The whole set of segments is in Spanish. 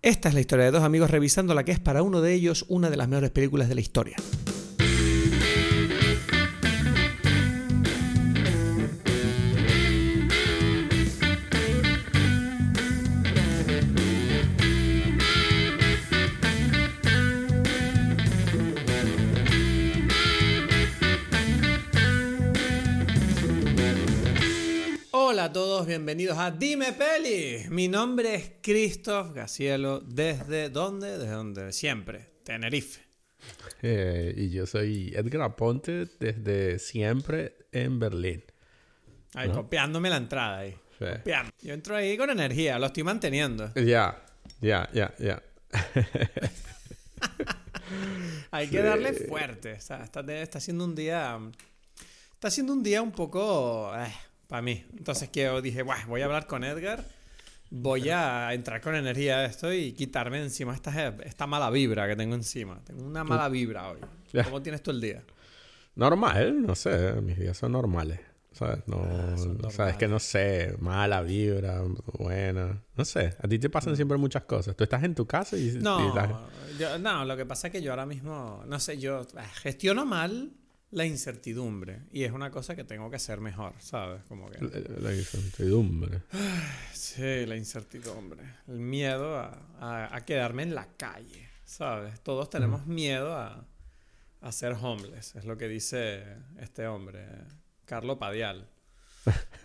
Esta es la historia de dos amigos revisando la que es para uno de ellos una de las mejores películas de la historia. Peli. Mi nombre es Christoph Gacielo. ¿Desde dónde? Desde donde siempre. Tenerife. Eh, y yo soy Edgar Aponte desde siempre en Berlín. Ahí, copiándome la entrada ahí. Sí. Yo entro ahí con energía, lo estoy manteniendo. Ya, ya, ya, ya. Hay que darle fuerte. O sea, está, está siendo un día. Está siendo un día un poco. para mí. Entonces que dije, "Buah, voy a hablar con Edgar. Voy a entrar con energía a esto y quitarme encima esta, esta mala vibra que tengo encima. Tengo una mala vibra hoy. ¿Cómo tienes tú el día? Normal, no sé, mis días son normales. ¿Sabes? No, Ah, son o sea, es que no sé, mala vibra, buena. No sé, a ti te pasan siempre muchas cosas. Tú estás en tu casa y... y No, estás- yo- no, lo que pasa es que yo ahora mismo, no sé, yo eh, gestiono mal la incertidumbre y es una cosa que tengo que hacer mejor, ¿sabes? Como que... La, la incertidumbre. Sí, la incertidumbre, el miedo a, a- a quedarme en la calle, ¿sabes? Todos tenemos miedo a, a ser homeless, es lo que dice este hombre, Carlo Padial.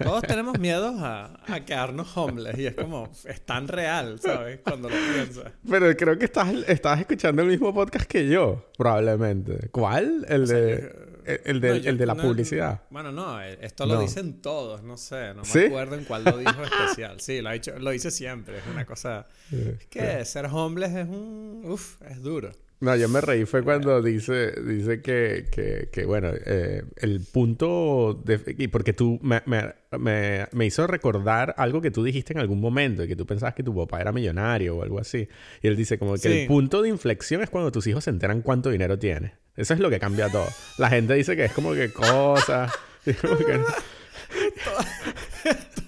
Todos tenemos miedo a, a quedarnos homeless y es como, es tan real, ¿sabes? Cuando lo piensas. Pero creo que estás, estás escuchando el mismo podcast que yo, probablemente. ¿Cuál? El sea, de, el, de, No, yo- el de la no, publicidad. Bueno, no, eh, esto lo No. dicen todos, no sé, no me ¿Sí? acuerdo en cuál lo dijo especial. Sí, lo, ha dicho, lo dice siempre, es una cosa... Es que ser homeless es un... Uf, es duro. No, yo me reí fue cuando dice, dice que, que, que bueno, eh, el punto de... Y porque tú me, me, me, me hizo recordar algo que tú dijiste en algún momento, y que tú pensabas que tu papá era millonario o algo así. Y él dice como que Sí. el punto de inflexión es cuando tus hijos se enteran cuánto dinero tienes. Eso es lo que cambia todo. La gente dice que es como que cosas... como que-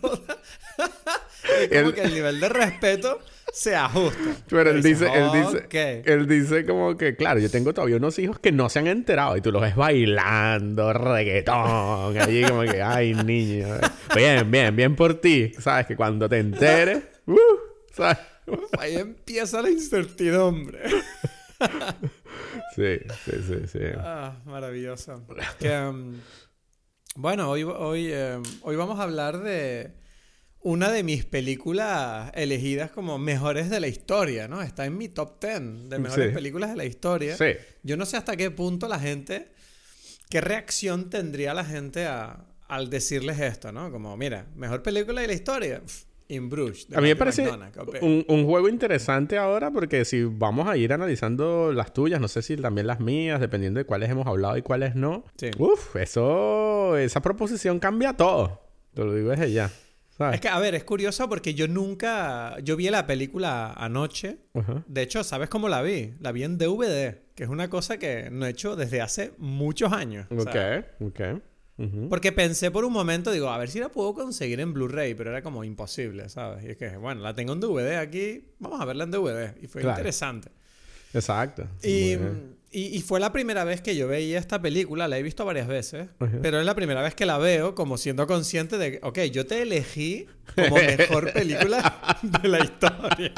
como que el nivel de respeto se ajusta. Pero él dice, él dice, él dice como que, claro, yo tengo todavía unos hijos que no se han enterado y tú los ves bailando reggaetón, allí como que, ay, niño, bien, bien, bien por ti, sabes que cuando te enteres, uh, sabes, Ahí empieza la incertidumbre. sí, sí, sí, sí, Ah, maravilloso. Que, um, bueno, hoy, hoy, em, hoy vamos a hablar de una de mis películas elegidas como mejores de la historia, ¿no? Está en mi top 10 de mejores Sí. películas de la historia. sí. Yo no sé hasta qué punto la gente, qué reacción tendría la gente a- al decirles esto, ¿no? Como, mira, mejor película de la historia, Pff, In Bruges. A mí me parece ok. un, un juego interesante ahora porque si vamos a ir analizando las tuyas, no sé si también las mías, dependiendo de cuáles hemos hablado y cuáles no. Sí. Uf, eso, esa proposición cambia todo. Te lo digo desde ya. ¿sabes? Es que, a ver, es curioso porque yo nunca, yo vi la película anoche. De hecho, ¿sabes cómo la vi? La vi en DVD, que es una cosa que no he hecho desde hace muchos años. o sea, Ok, Porque pensé por un momento, digo, a ver si la puedo conseguir en Blu-ray, pero era como imposible, ¿sabes? Y es que, bueno, la tengo en DVD aquí, vamos a verla en DVD. Y fue Claro. interesante. Exacto. Y, y, y fue la primera vez que yo veía esta película, la he visto varias veces, Ajá. pero es la primera vez que la veo como siendo consciente de ok, yo te elegí como mejor película de la historia.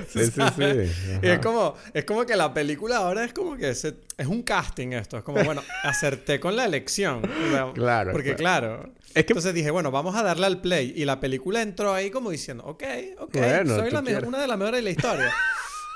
Sí, sí, sí. Y es como, es como que la película ahora es como que se- es un casting esto. Es como, bueno, acerté con la elección. O sea, Claro, Porque claro. Es que- Entonces dije, bueno, vamos a darle al play. Y la película entró ahí como diciendo, ok, ok, Bueno, soy la una de las mejores de la historia.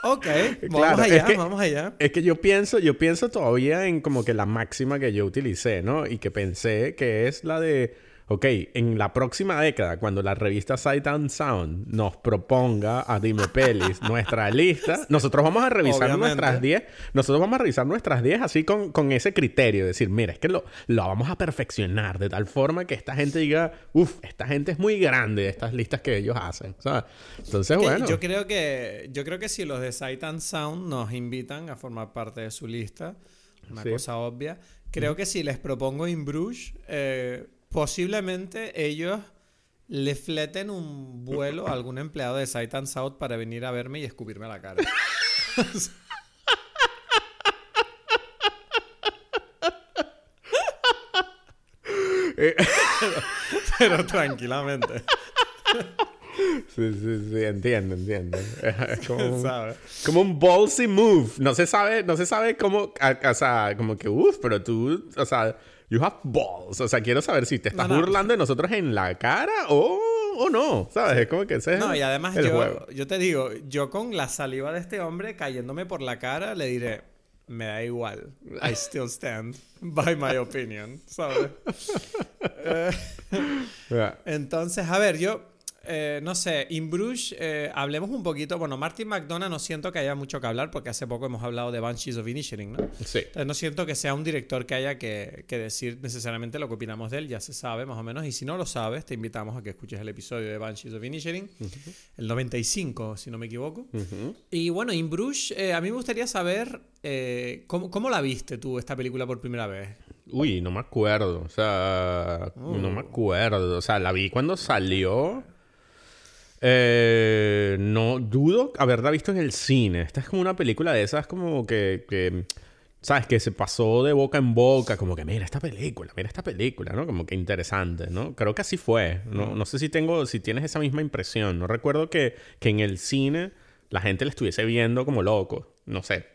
Ok, vamos Claro, allá, es que- vamos allá. Es que yo pienso, yo pienso todavía en como que la máxima que yo utilicé, ¿no? Y que pensé que es la de, ok, en la próxima década, cuando la revista Sight and Sound nos proponga a Dime Pelis nuestra lista, nosotros vamos a revisar Obviamente. nuestras 10, nosotros vamos a revisar nuestras 10 así con, con ese criterio, decir, mira, es que lo, lo vamos a perfeccionar de tal forma que esta gente diga, uff, esta gente es muy grande de estas listas que ellos hacen, ¿sabes? Entonces, Que bueno. Yo creo que yo creo que si los de Sight and Sound nos invitan a formar parte de su lista, una Sí. cosa obvia, creo que si les propongo In Bruges, eh, posiblemente ellos le fleten un vuelo a algún empleado de Sight and South para venir a verme y escupirme a la cara. pero, tranquilamente. Sí, sí, sí, entiendo, entiendo. Es como, un, como un ballsy move. No se sabe, no se sabe cómo, o sea, como que, uff, pero tú, o sea, you have balls. O sea, quiero saber si te estás burlando de nosotros en la cara o, o no, ¿sabes? Es como que ese No, y además yo, yo te digo, yo con la saliva de este hombre cayéndome por la cara le diré, me da igual. I still stand by my opinion, ¿sabes? Eh, entonces, a ver, yo eh, no sé, In Bruges, eh, hablemos un poquito. Bueno, Martin McDonough no siento que haya mucho que hablar porque hace poco hemos hablado de Banshees of Inisherin, ¿no? Sí. Entonces no siento que sea un director que haya que, decir necesariamente lo que opinamos de él, ya se sabe más o menos. Y si no lo sabes, te invitamos a que escuches el episodio de Banshees of Inisherin, el 95, si no me equivoco. Y bueno, In Bruges, eh, a mí me gustaría saber ¿cómo, ¿cómo la viste tú esta película por primera vez. Uy, no me acuerdo. O sea, no me acuerdo. O sea, la vi cuando salió. Eh, no dudo haberla visto en el cine. Esta es como una película de esas como que, ¿sabes? Que se pasó de boca en boca, como que mira esta película, mira esta película, ¿no? Como que interesante, ¿no? Creo que así fue. No, no sé si tengo, si tienes esa misma impresión. No recuerdo que, que en el cine la gente le estuviese viendo como loco. No sé.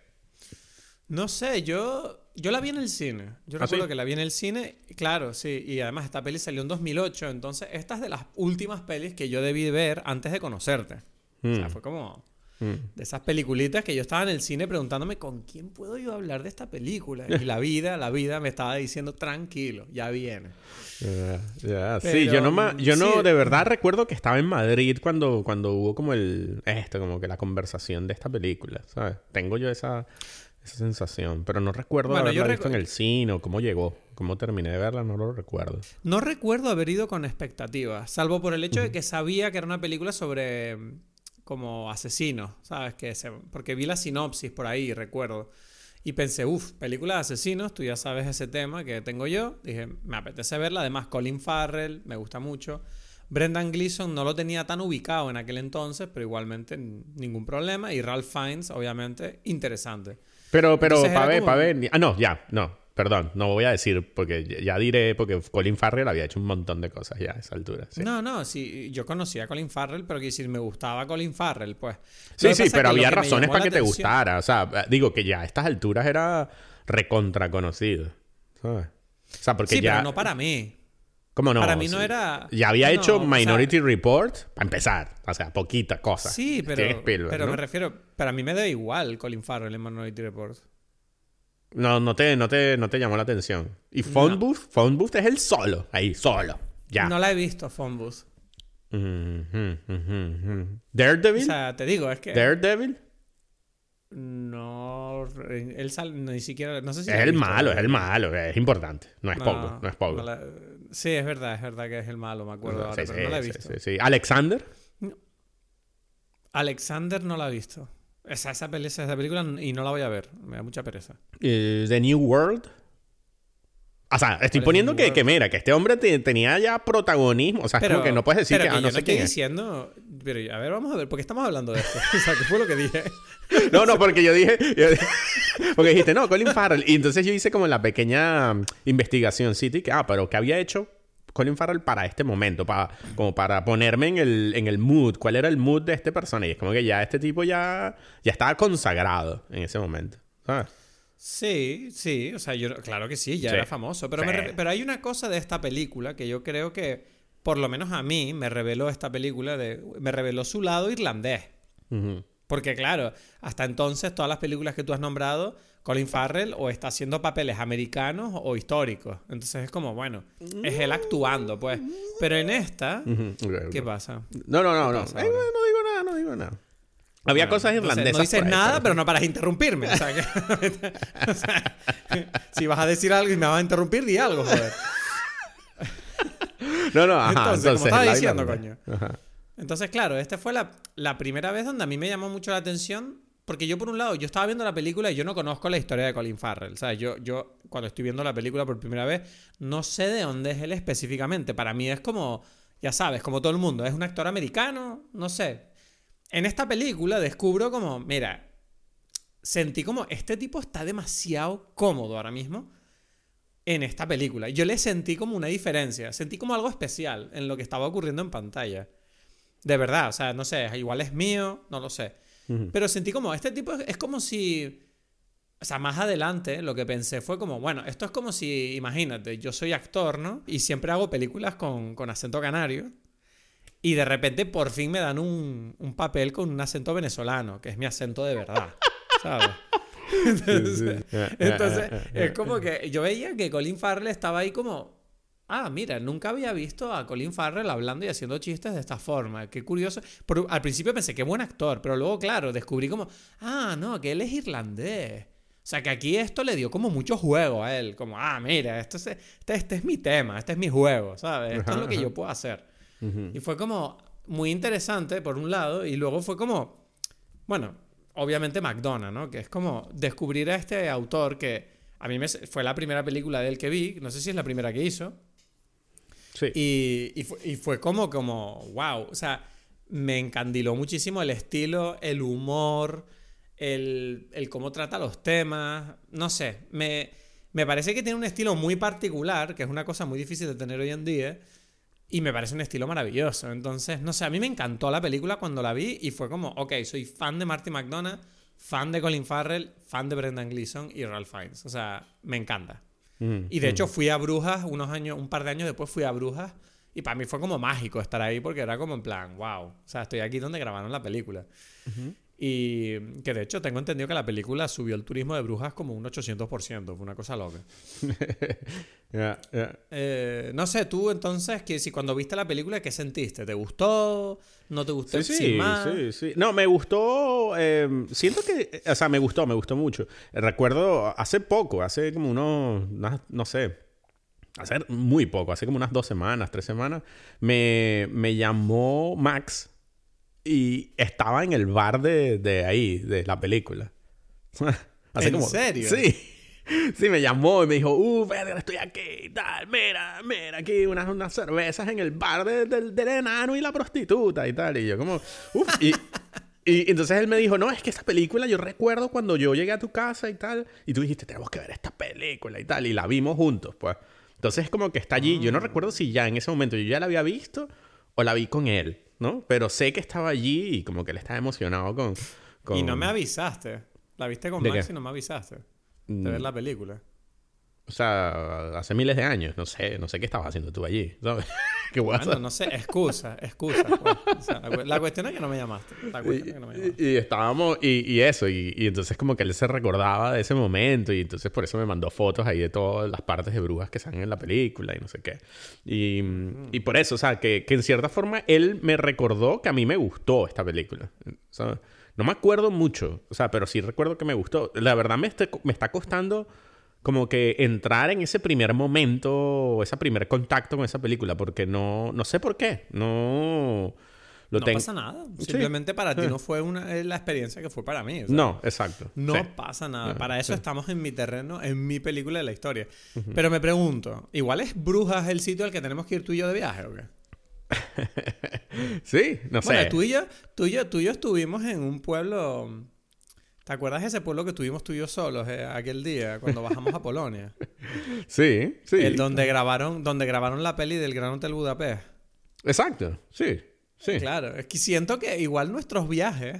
No sé, yo yo la vi en el cine. Yo ¿Ah, recuerdo que la vi en el cine. Claro, sí. Y además esta peli salió en 2008. Entonces, esta es de las últimas pelis que yo debí ver antes de conocerte. O sea, mm. fue como... Mm. De esas peliculitas que yo estaba en el cine preguntándome con quién puedo yo hablar de esta película. Y la vida, la vida me estaba diciendo tranquilo, ya viene. sí, yo no, yo no de verdad recuerdo que estaba en Madrid cuando, cuando hubo como el esto, como que la conversación de esta película, ¿sabes? Tengo yo esa esa sensación. Pero no recuerdo bueno, haberla visto en el cine o cómo llegó. Cómo terminé de verla, no lo recuerdo. No recuerdo haber ido con expectativas, salvo por el hecho de que sabía que era una película sobre mm, como asesinos, ¿sabes? Que porque vi la sinopsis por ahí, recuerdo. Y pensé, uff, película de asesinos, tú ya sabes ese tema que tengo yo. Dije, me apetece verla. Además, Colin Farrell, me gusta mucho. Brendan Gleeson no lo tenía tan ubicado en aquel entonces, pero igualmente ningún problema. Y Ralph Fiennes, obviamente, interesante. Pero, pero, para ver, para ver. Ah, no, ya, no. Perdón, no voy a decir, porque ya diré, porque Colin Farrell había hecho un montón de cosas ya a esa altura. No, no, sí, yo conocía a Colin Farrell, pero quiero decir, me gustaba Colin Farrell, pues. Sí, sí, pero había razones para que te gustara. O sea, digo que ya a estas alturas era recontra conocido. ¿sabes? O sea, porque sí, ya. Pero no para mí. ¿Cómo no? Para mí no era. Ya había hecho Minority Report para empezar. O sea, poquita cosa. Sí, pero. pero me refiero. Para mí me da igual Colin Farrell en Minority Report. No, no te, no te, no te llamó la atención. Y Phone Booth, Phone Booth es el solo. Ahí, solo. Ya. No la he visto, Phone Booth. Daredevil. O sea, te digo, es que. Daredevil. No, él sale, ni siquiera, no sé si es el malo, es el malo, es importante, no es poco, no es poco. Sí, es verdad, es verdad que es el malo, me acuerdo ahora, pero no la he visto. Sí, ¿Alexander? Alexander no la he visto. Esa, esa, esa, película y no la voy a ver, me da mucha pereza. Eh, The New World. O sea, estoy poniendo que, que, mira, que este hombre tenía ya protagonismo. O sea, es como que no puedes decir que, ah, no sé estoy diciendo. Pero a ver, vamos a ver, ¿por qué estamos hablando de esto? o sea, ¿qué fue lo que dije? no, no, porque yo dije. porque dijiste, no, Colin Farrell. Y entonces yo hice como la pequeña investigación City, que, ah, pero ¿qué había hecho Colin Farrell para este momento? Para, como para ponerme en el, en el mood. ¿Cuál era el mood de este persona? Y es como que ya este tipo ya, ya estaba consagrado en ese momento. ¿sabes? Sí, sí, o sea, yo claro que sí, ya era famoso, pero, pero hay una cosa de esta película que yo creo que, por lo menos a mí, me reveló esta película, de, me reveló su lado irlandés. Porque claro, hasta entonces todas las películas que tú has nombrado, Colin Farrell o está haciendo papeles americanos o históricos. Entonces es como, bueno, es él actuando, pues. Pero en esta, ¿qué pasa? No, no, no, no. no digo nada, no digo nada. Había cosas irlandesas. No, dices nada, pero no paras interrumpirme. O sea, si vas a decir algo y me vas a interrumpir, di algo, joder. No, no, ajá. Entonces, como estaba diciendo, coño. Entonces, claro, esta fue la, la, primera vez donde a mí me llamó mucho la atención. Porque yo, por un lado, yo estaba viendo la película y yo no conozco la historia de Colin Farrell. O sea, yo, yo cuando estoy viendo la película por primera vez, no sé de dónde es él específicamente. Para mí es como ya sabes, como todo el mundo, es un actor americano, no sé. En esta película descubro como, mira, sentí como, este tipo está demasiado cómodo ahora mismo en esta película. Yo le sentí como una diferencia, sentí como algo especial en lo que estaba ocurriendo en pantalla. De verdad, o sea, no sé, igual es mío, no lo sé. Pero sentí como, este tipo es, como si... O sea, más adelante lo que pensé fue como, bueno, esto es como si, imagínate, yo soy actor, ¿no? Y siempre hago películas con, con acento canario. Y de repente por fin me dan un, un papel con un acento venezolano, que es mi acento de verdad, ¿sabes? Entonces, entonces es como que yo veía que Colin Farrell estaba ahí como, ah, mira, nunca había visto a Colin Farrell hablando y haciendo chistes de esta forma. Qué curioso. al principio pensé, qué buen actor, pero luego, claro, descubrí como, ah, no, que él es irlandés. O sea, que aquí esto le dio como mucho juego a él. Como, ah, mira, esto es, este, este es mi tema, este es mi juego, ¿sabes? Esto es lo que yo puedo hacer. Y fue como muy interesante, por un lado, y luego fue como, bueno, obviamente McDonald's, ¿no? Que es como descubrir a este autor que a mí me, fue la primera película de él que vi, no sé si es la primera que hizo. Sí. Y, fue, como, como, wow, o sea, me encandiló muchísimo el estilo, el humor, el, el cómo trata los temas, no sé, me, me parece que tiene un estilo muy particular, que es una cosa muy difícil de tener hoy en día. Y me parece un estilo maravilloso. Entonces, no sé, a mí me encantó la película cuando la vi y fue como, ok, soy fan de Marty McDonough, fan de Colin Farrell, fan de Brendan Gleeson y Ralph Fiennes. O sea, me encanta. Mm, y de hecho mm. fui a Brujas unos años, un par de años después fui a Brujas y para mí fue como mágico estar ahí porque era como en plan, wow, o sea, estoy aquí donde grabaron la película. Y que de hecho tengo entendido que la película subió el turismo de Brujas como un 800%, fue una cosa loca. Eh, no sé, tú entonces, que si cuando viste la película, ¿qué sentiste? ¿Te gustó? ¿No te gustó? Sí, sí, sí, sí. No, me gustó, em, siento que, o sea, me gustó, me gustó mucho. Recuerdo hace poco, hace como unos, no sé, hace muy poco, hace como unas dos semanas, tres semanas, me, me llamó Max y estaba en el bar de, de ahí, de la película. ¿En serio? Sí. Sí, me llamó y me dijo, uh, verga, estoy aquí y tal, mira, mira, aquí unas, unas cervezas en el bar del enano y la prostituta y tal. Y yo como, uff, y, y entonces él me dijo, no, es que esta película yo recuerdo cuando yo llegué a tu casa y tal, y tú dijiste, tenemos que ver esta película y tal, y la vimos juntos, pues. Entonces es como que está allí, yo no ah. recuerdo si ya en ese momento yo ya la había visto o la vi con él. ¿no? Pero sé que estaba allí y como que él estaba emocionado con... Y no me avisaste. La viste con Max y no me avisaste de ver mm. la película. O sea, hace miles de años. No sé, no sé qué estabas haciendo tú allí, ¿sabes? ¿Qué bueno, no sé, excusa, excusa. Pues. la, cuestión es que no me llamaste. y, estábamos, y, eso, y, entonces como que él se recordaba de ese momento, y entonces por eso me mandó fotos ahí de todas las partes de brujas que salen en la película y no sé qué. Y, por eso, o sea, que, que, en cierta forma él me recordó que a mí me gustó esta película. no me acuerdo mucho, o sea, pero sí recuerdo que me gustó. La verdad me, me está costando como que entrar en ese primer momento, ese primer contacto con esa película, porque no, no sé por qué, no... Lo no pasa nada. Simplemente para ti no fue una, la experiencia que fue para mí. no, exacto. No pasa nada. para eso estamos en mi terreno, en mi película de la historia. Pero me pregunto, ¿igual es Brujas el sitio al que tenemos que ir tú y yo de viaje o qué? sí, no sé. Bueno, tú y, yo, tú, y yo, tú y yo estuvimos en un pueblo ¿Te acuerdas de ese pueblo que tuvimos tú y yo solos eh, aquel día cuando bajamos a Polonia? Sí, sí. El donde grabaron, donde grabaron la peli del Gran Hotel Budapest. Exacto, sí. Sí. Claro, es que siento que igual nuestros viajes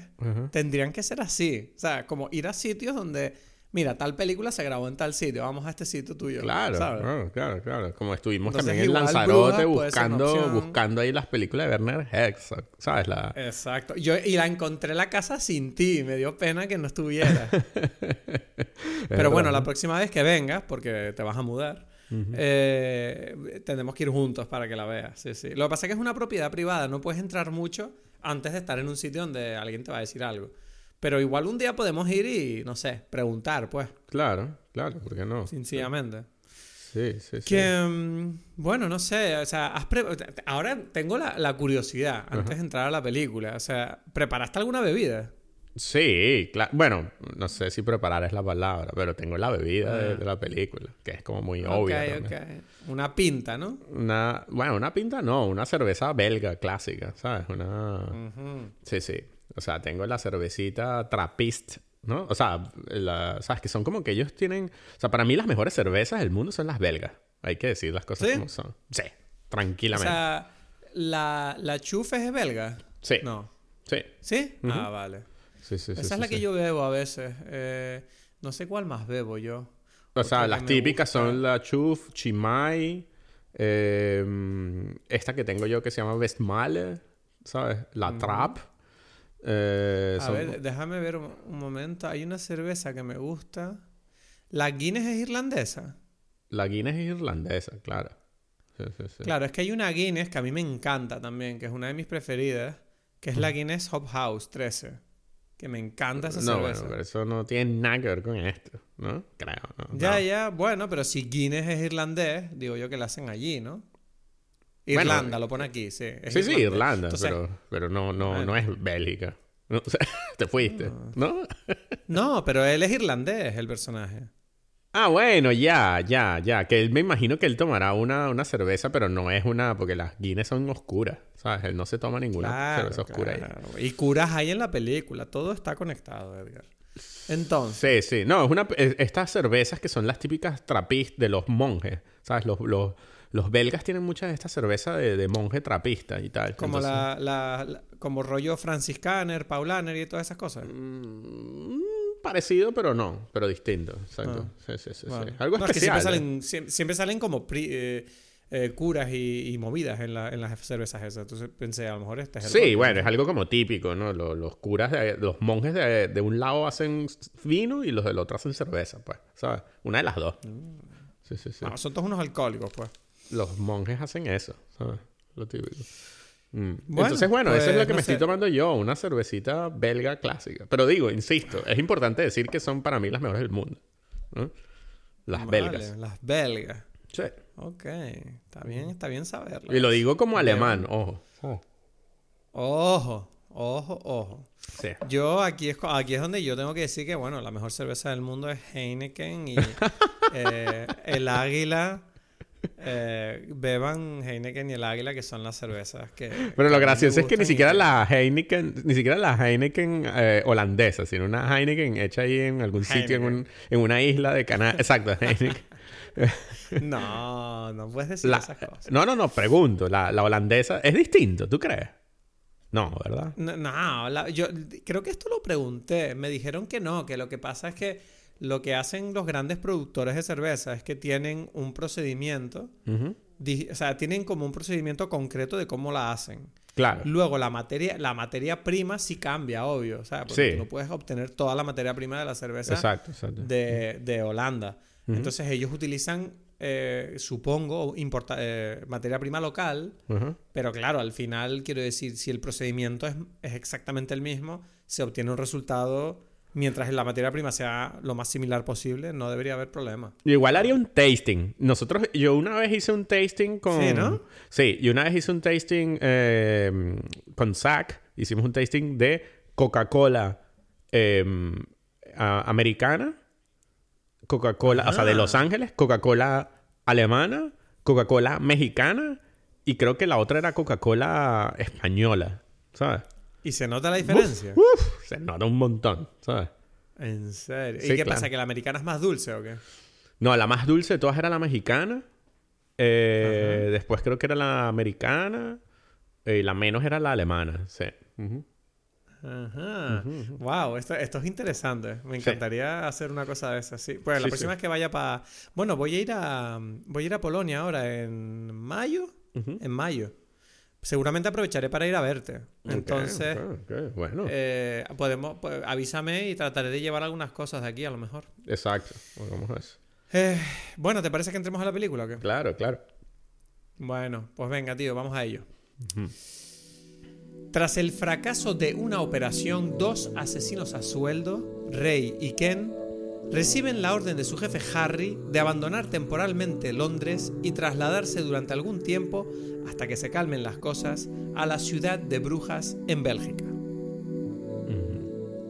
tendrían que ser así. O sea, como ir a sitios donde mira, tal película se grabó en tal sitio, vamos a este sitio tuyo. Claro, claro, claro, Como estuvimos también en Lanzarote buscando, buscando ahí las películas de Werner Herzog, ¿sabes? La... Exacto. Yo, y la encontré la casa sin ti, me dio pena que no estuviera. Pero bueno, la próxima vez que vengas, porque te vas a mudar, eh, tenemos que ir juntos para que la veas. Sí, sí. Lo que pasa es que es una propiedad privada, no puedes entrar mucho antes de estar en un sitio donde alguien te va a decir algo. Pero igual un día podemos ir y, no sé, preguntar, pues. Claro, claro, ¿por qué no? Sencillamente. Sí, sí, sí. Que, mm, bueno, no sé, o sea, ahora tengo la, curiosidad, antes de entrar a la película, o sea, ¿preparaste alguna bebida? Sí, claro. Bueno, no sé si preparar es la palabra, pero tengo la bebida de, Ah. de la película, que es como muy obvia. también. ok. Una pinta, ¿no? Una, bueno, una pinta no, una cerveza belga clásica, ¿sabes? Una... Ujú. Sí, sí. O sea, tengo la cervecita Trappist, ¿no? O sea, la- ¿sabes? Que son como que ellos tienen... O sea, para mí las mejores cervezas del mundo son las belgas. Hay que decir las cosas ¿Sí? como son. Sí, O tranquilamente. sea, ¿la, la chufa es belga? sí, No. sí. ¿Sí? Ah, vale. Sí, sí, sí. Esa sí, es la que yo bebo a veces. Eh, no sé cuál más bebo yo. O sea, las típicas gusta. son la Chuf, Chimay, eh, esta que tengo yo que se llama Westmalle, ¿sabes? La Trap. Eh, A son- ver, déjame ver un, momento. Hay una cerveza que me gusta. ¿La Guinness es irlandesa? La Guinness es irlandesa, claro. Sí, sí, sí. Claro, es que hay una Guinness que a mí me encanta también, que es una de mis preferidas, que es la Guinness Hop House 13. Que me encanta esa no, cerveza. bueno, pero eso no tiene nada que ver con esto, ¿no? Creo, ¿no? Ya, No. ya, bueno, pero si Guinness es irlandés, digo yo que la hacen allí, ¿no? Bueno, Irlanda, lo pone aquí, sí. es Sí, sí, irlandés. Irlanda, Entonces, pero, pero no, no, no es Bélgica. No, o sea, te fuiste, ¿no? No, pero él es irlandés, el personaje. Ah, bueno, ya, ya, ya. Que él me imagino que él tomará una, una cerveza, pero no es una, porque las Guinness son oscuras, ¿sabes? Él no se toma ninguna Claro, cerveza oscura ahí. claro. Y curas hay en la película, todo está conectado, Edgar. Entonces, Sí, sí. No, es una, es- estas cervezas que son las típicas trapist de los monjes, ¿sabes? Los, los, los belgas tienen muchas de estas cervezas de, de monje trapista y tal. como Entonces- la, la- la- como rollo franciscaner, paulaner y todas esas cosas. Mm, parecido, pero no, pero distinto. Exacto. Sí, sí, sí, sí. Vale. Algo No, es que especial. siempre ¿eh? salen, siempre salen como pri- eh, eh, curas y, y movidas en, la- en las cervezas esas. Entonces pensé, a lo mejor este es el Sí, rollo. bueno, es algo como típico, ¿no? Los, los curas, de, los monjes de, de un lado hacen vino y los del otro hacen cerveza, pues, ¿sabes? Una de las dos. Sí, sí, sí. No, son todos unos alcohólicos, pues. Los monjes hacen eso, ¿sabes? Lo típico. Mm. Bueno, Entonces, bueno, eso es pues, lo que no me estoy tomando yo, una cervecita belga clásica. Pero digo, insisto, es importante decir que son para mí las mejores del mundo. ¿no? Las Vale, belgas. Las belgas. Sí. Ok, está bien, está bien saberlo. Y lo digo como alemán, ojo. Ojo, ojo, ojo. Sí. Yo aquí es, aquí es donde yo tengo que decir que, bueno, la mejor cerveza del mundo es Heineken y eh, el Águila. Eh, beban Heineken y el Águila, que son las cervezas que. Pero lo gracioso es que ni gustan y siquiera la Heineken, ni siquiera la Heineken eh, holandesa, sino una Heineken hecha ahí en algún sitio, en, un- en una isla de Canadá. Exacto, Heineken. No, no puedes decir La- esas cosas. no, no, no, pregunto. La, la holandesa es distinto, ¿tú crees? No, ¿verdad? No, no, la- yo creo que esto lo pregunté. Me dijeron que no, que lo que pasa es que lo que hacen los grandes productores de cerveza es que tienen un procedimiento, o sea, tienen como un procedimiento concreto de cómo la hacen. Claro. Luego la materia, la materia prima sí cambia, obvio, o sea, porque Sí. tú no puedes obtener toda la materia prima de la cerveza Exacto, exacto. de, de Holanda. Entonces ellos utilizan, eh, supongo, importa- eh, materia prima local, pero claro, al final quiero decir, si el procedimiento es, es exactamente el mismo, se obtiene un resultado mientras la materia prima sea lo más similar posible, no debería haber problema. Yo igual haría un tasting. Nosotros, yo una vez hice un tasting con... Sí, ¿no? Sí, y una vez hice un tasting eh, con Zach. Hicimos un tasting de Coca-Cola eh, a- americana, Coca-Cola, o sea, de Ajá. Los Ángeles, Coca-Cola alemana, Coca-Cola mexicana y creo que la otra era Coca-Cola española, ¿sabes? ¿Y se nota la diferencia? Uf, se nota un montón, ¿sabes? En serio. Sí, ¿Y qué claro. pasa? ¿Que la americana es más dulce o qué? No, la más dulce de todas era la mexicana. Eh, después creo que era la americana. eh, Y la menos era la alemana. Sí. Ajá. Wow, esto, esto es interesante. Me encantaría hacer una cosa de esas. Sí. Pues la Sí, próxima sí. vez que vaya para. Bueno, voy a ir a. Voy a ir a Polonia ahora en mayo. En mayo. Seguramente aprovecharé para ir a verte. Entonces. Bueno. eh, podemos. pues, avísame y trataré de llevar algunas cosas de aquí a lo mejor. Exacto. Hagamos eso. Eh, bueno, ¿te parece que entremos a la película o qué? Claro, claro. Bueno, pues venga, tío, vamos a ello. Tras el fracaso de una operación, dos asesinos a sueldo, Rey y Ken, reciben la orden de su jefe Harry de abandonar temporalmente Londres y trasladarse durante algún tiempo, hasta que se calmen las cosas, a la ciudad de Brujas en Bélgica.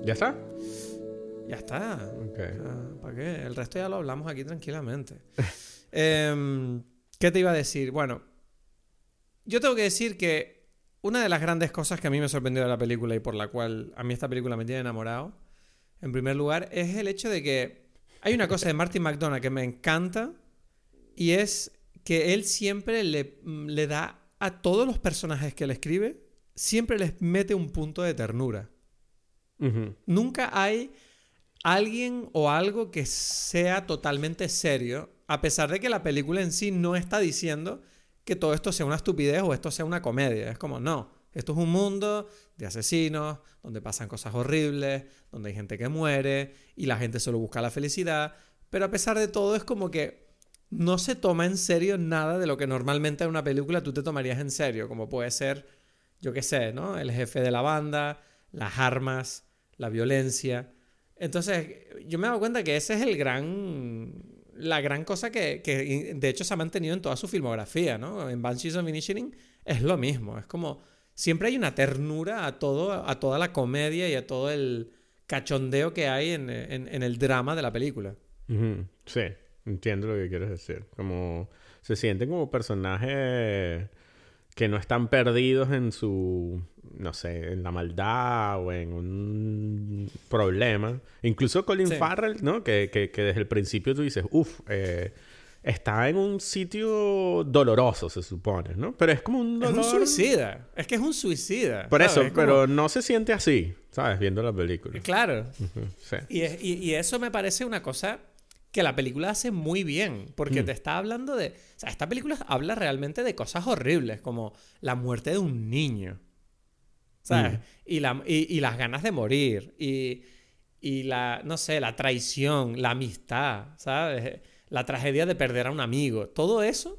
¿Ya está? Ya está. Ah, ¿Para qué? El resto ya lo hablamos aquí tranquilamente. Em, ¿Qué te iba a decir? Bueno, yo tengo que decir que una de las grandes cosas que a mí me sorprendió de la película y por la cual a mí esta película me tiene enamorado, en primer lugar, es el hecho de que hay una cosa de Martin McDonagh que me encanta y es que él siempre le, le da a todos los personajes que le escribe, siempre les mete un punto de ternura. Nunca hay alguien o algo que sea totalmente serio, a pesar de que la película en sí no está diciendo que todo esto sea una estupidez o esto sea una comedia. Es como, no, esto es un mundo de asesinos, donde pasan cosas horribles, donde hay gente que muere y la gente solo busca la felicidad, pero a pesar de todo es como que no se toma en serio nada de lo que normalmente en una película tú te tomarías en serio, como puede ser, yo qué sé, ¿no? El jefe de la banda, las armas, la violencia. Entonces, yo me he dado cuenta que ese es el gran. La gran cosa que, que, de hecho se ha mantenido en toda su filmografía, ¿no? En Banshees of Inisherin es lo mismo. Es como. Siempre hay una ternura a todo, a toda la comedia y a todo el cachondeo que hay en, en- en el drama de la película. Ujú. Sí, entiendo lo que quieres decir. Como se sienten como personajes que no están perdidos en su, no sé, en la maldad o en un problema. Incluso Colin Sí. Farrell, ¿no? Que, que, que desde el principio tú dices, uff, está en un sitio doloroso, se supone, ¿no? Pero es como un Es dolor... un suicida. Es que es un suicida. Por ¿sabes? eso, Es como- pero no se siente así, ¿sabes? Viendo la película. Claro. Sí. Y, es- y- y eso me parece una cosa que la película hace muy bien, porque Mm. te está hablando de... O sea, esta película habla realmente de cosas horribles, como la muerte de un niño. ¿Sabes? Mm. Y, la, y, y las ganas de morir, y, y la, no sé, la traición, la amistad, ¿sabes? La tragedia de perder a un amigo. Todo eso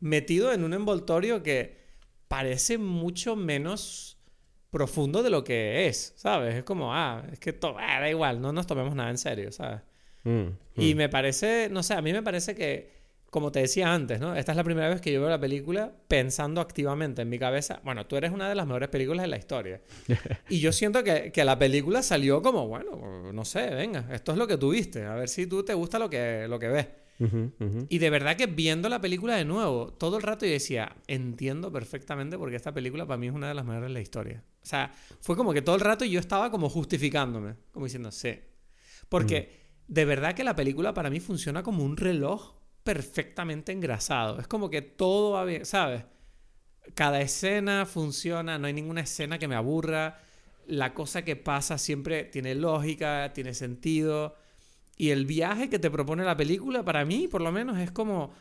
metido en un envoltorio que parece mucho menos profundo de lo que es, ¿sabes? Es como, ah, es que to- ah, da igual, no nos tomemos nada en serio, ¿sabes? Mm, Y mm. me parece, no sé, a mí me parece que, como te decía antes, ¿no? Esta es la primera vez que yo veo la película pensando activamente en mi cabeza, bueno, tú eres una de las mejores películas de la historia. y yo siento que, que la película salió como, bueno, no sé, venga, esto es lo que tú viste, a ver si tú te gusta lo que, lo que ves. Y de verdad que viendo la película de nuevo, todo el rato yo decía, entiendo perfectamente porque esta película para mí es una de las mejores de la historia. O sea, fue como que todo el rato yo estaba como justificándome, como diciendo, sí. Porque de verdad que la película para mí funciona como un reloj perfectamente engrasado. Es como que todo va bien, ¿sabes? Cada escena funciona, no hay ninguna escena que me aburra. La cosa que pasa siempre tiene lógica, tiene sentido. Y el viaje que te propone la película, para mí, por lo menos, es como.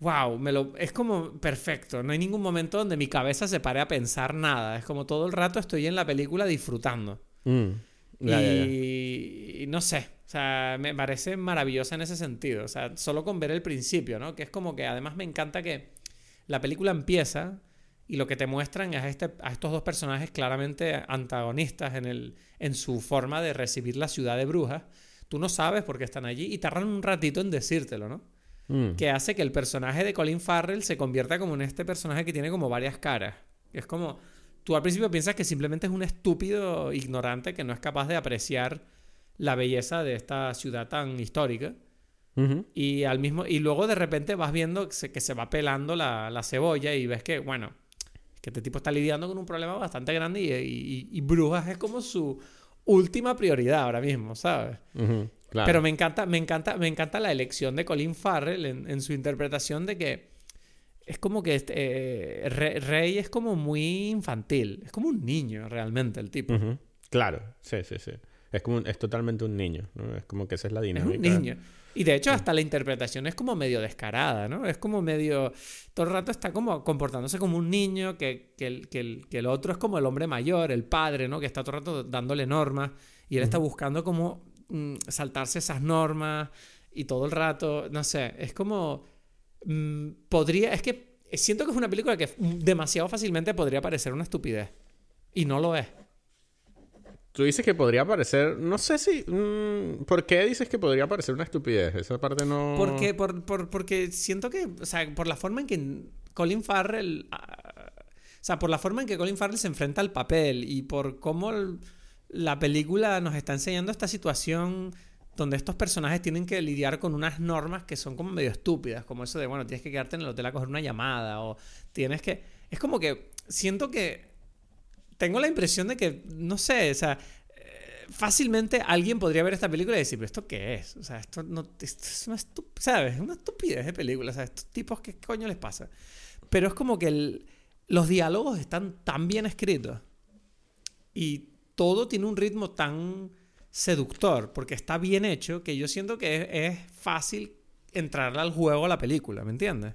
Wow, me lo, es como perfecto. No hay ningún momento donde mi cabeza se pare a pensar nada. Es como todo el rato estoy en la película disfrutando. Mm. Y no sé, o sea, me parece maravillosa en ese sentido. O sea, solo con ver el principio, ¿no? Que es como que además me encanta que la película empieza y lo que te muestran es a, este, a estos dos personajes claramente antagonistas en, el, en su forma de recibir la ciudad de brujas. Tú no sabes por qué están allí y tardan un ratito en decírtelo, ¿no? Mm. que hace que el personaje de Colin Farrell se convierta como en este personaje que tiene como varias caras. Es como, tú al principio piensas que simplemente es un estúpido ignorante que no es capaz de apreciar la belleza de esta ciudad tan histórica. Y, al mismo, y luego de repente vas viendo que se, que se va pelando la, la cebolla y ves que, bueno, que este tipo está lidiando con un problema bastante grande y, y- y Brujas es como su última prioridad ahora mismo, ¿sabes? Claro. Pero me encanta, me encanta, me encanta la elección de Colin Farrell en, en su interpretación de que es como que este, eh, Re- Rey es como muy infantil, es como un niño realmente el tipo. Claro, sí, sí, sí. Es como un- es totalmente un niño, ¿no? Es como que esa es la Es dinámica. un niño. Y de hecho hasta la interpretación es como medio descarada, ¿no? Es como medio... Todo el rato está como comportándose como un niño, que, que, el, que, el, que el otro es como el hombre mayor, el padre, ¿no? Que está todo el rato dándole normas y él está buscando como mm, saltarse esas normas y todo el rato, no sé, es como... mm, podría... Es que siento que es una película que demasiado fácilmente podría parecer una estupidez. Y no lo es. Tú dices que podría parecer, no sé si, mm, ¿por qué dices que podría parecer una estupidez? Esa parte no. Porque, por, por- porque siento que, o sea, por la forma en que Colin Farrell, ah, o sea, por la forma en que Colin Farrell se enfrenta al papel y por cómo la película nos está enseñando esta situación donde estos personajes tienen que lidiar con unas normas que son como medio estúpidas, como eso de, bueno, tienes que quedarte en el hotel a coger una llamada o tienes que... Es como que siento que... Tengo la impresión de que, no sé, o sea, eh, fácilmente alguien podría ver esta película y decir, pero ¿esto qué es? O sea, esto no esto es una ¿sabes? Una estupidez de película, o sea, estos tipos, ¿qué coño les pasa? Pero es como que los diálogos están tan bien escritos y todo tiene un ritmo tan seductor, porque está bien hecho, que yo siento que es, fácil entrarle al juego a la película, ¿me entiendes?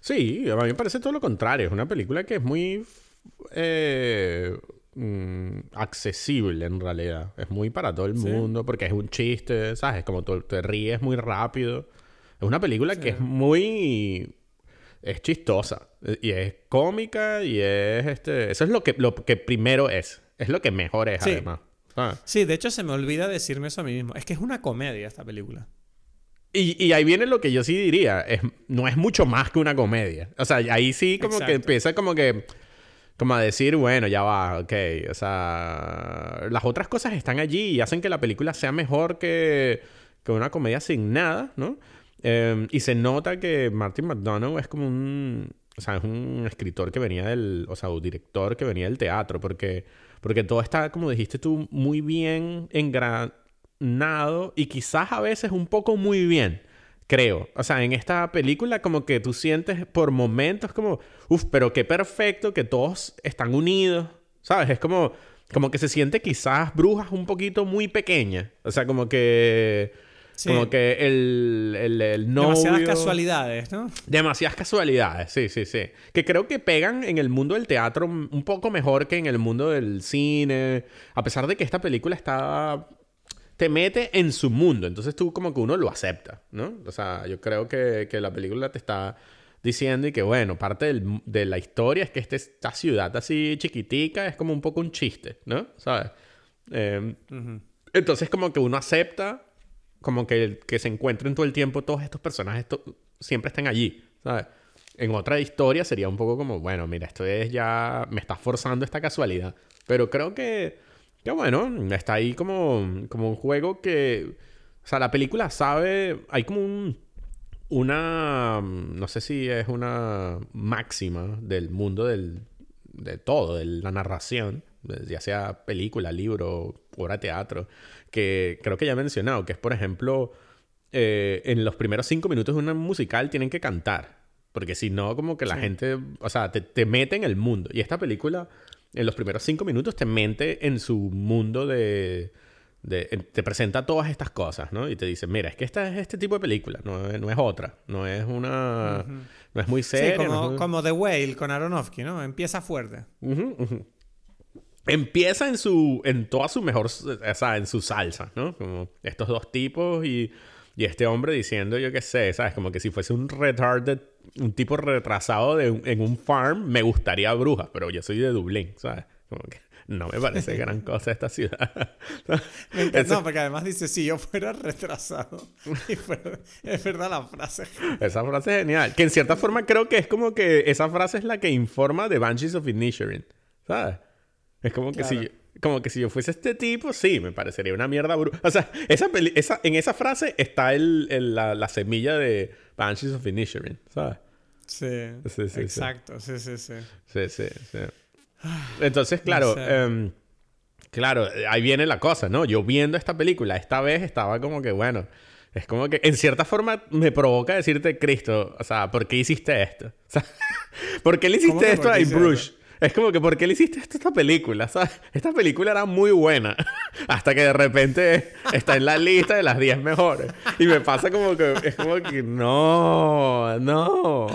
Sí, a mí me parece todo lo contrario. Es una película que es muy eh, mm, accesible en realidad. Es muy para todo el mundo porque es un chiste, ¿sabes? Como tú te ríes muy rápido. Es una película que es muy... Es chistosa. Y es cómica y es este... Eso es lo que, lo que primero es. Es lo que mejor es, además. Sí, de hecho se me olvida decirme eso a mí mismo. Es que es una comedia esta película. Y, ahí viene lo que yo sí diría. Es, no es mucho más que una comedia. O sea, ahí sí como que empieza como que... Como a decir, bueno, ya va, ok. O sea, las otras cosas están allí y hacen que la película sea mejor que, que una comedia sin nada, ¿no? Em, y se nota que Martin McDonough es como un... O sea, es un escritor que venía del... O sea, un director que venía del teatro. Porque, porque todo está, como dijiste tú, muy bien engranado. Y quizás a veces un poco muy bien. Creo. O sea, en esta película como que tú sientes por momentos como... Uf, pero qué perfecto que todos están unidos. ¿Sabes? Es como... Como que se siente quizás brujas un poquito muy pequeña. O sea, como que como que el, el, el novio... Demasiadas casualidades, ¿no? Demasiadas casualidades, sí, sí, sí. Que creo que pegan en el mundo del teatro un poco mejor que en el mundo del cine. A pesar de que esta película está... Te mete en su mundo. Entonces tú como que uno lo acepta, ¿no? O sea, yo creo que, que la película te está diciendo y que, bueno, parte del, de la historia es que este, esta ciudad así chiquitica es como un poco un chiste, ¿no? ¿Sabes? Eh, entonces como que uno acepta como que, que se encuentren todo el tiempo todos estos personajes siempre están allí, ¿sabes? En otra historia sería un poco como, bueno, mira, esto es ya, me está forzando esta casualidad. Pero creo que, que bueno, está ahí como, como un juego que, o sea, la película sabe, hay como un, una, no sé si es una máxima del mundo del, de todo, de la narración, ya sea película, libro, obra de teatro, que creo que ya he mencionado, que es, por ejemplo, eh, en los primeros cinco minutos de una musical tienen que cantar. Porque si no, como que la gente, o sea, te, te, mete en el mundo. Y esta película, en los primeros cinco minutos, te mete en su mundo de... de te presenta todas estas cosas, ¿no? Y te dice, mira, es que esta es este tipo de película, no, no es otra. No es una... No es muy seria. Sí, como, como, The Whale con Aronofsky, ¿no? Empieza fuerte empieza en su en toda su mejor o sea en su salsa no como estos dos tipos y, y este hombre diciendo yo qué sé sabes como que si fuese un retarded un tipo retrasado de en un farm me gustaría bruja pero yo soy de Dublín sabes como que no me parece gran cosa esta ciudad. no, porque además dice, si yo fuera retrasado. es verdad la frase. Esa frase es genial. Que en cierta forma creo que es como que esa frase es la que informa de Banshees of Inisherin. ¿Sabes? Es como que si como que si yo fuese este tipo, sí, me parecería una mierda. O sea, esa, esa en esa frase está el, la, la, semilla de Banshees of Inisherin, ¿sabes? Sí, sí, sí exacto, sí, sí, sí. Sí, sí, sí. Entonces, claro, em, claro, ahí viene la cosa, ¿no? Yo viendo esta película, esta vez estaba como que, bueno, es como que en cierta forma me provoca decirte, Cristo, o sea, ¿por qué hiciste esto? O sea, ¿por qué le hiciste esto a Bruce? Es como que, ¿por qué le hiciste esto a esta película? ¿Sabes? Esta película era muy buena. Hasta que de repente está en la lista de las 10 mejores. Y me pasa como que, es como que, no, no.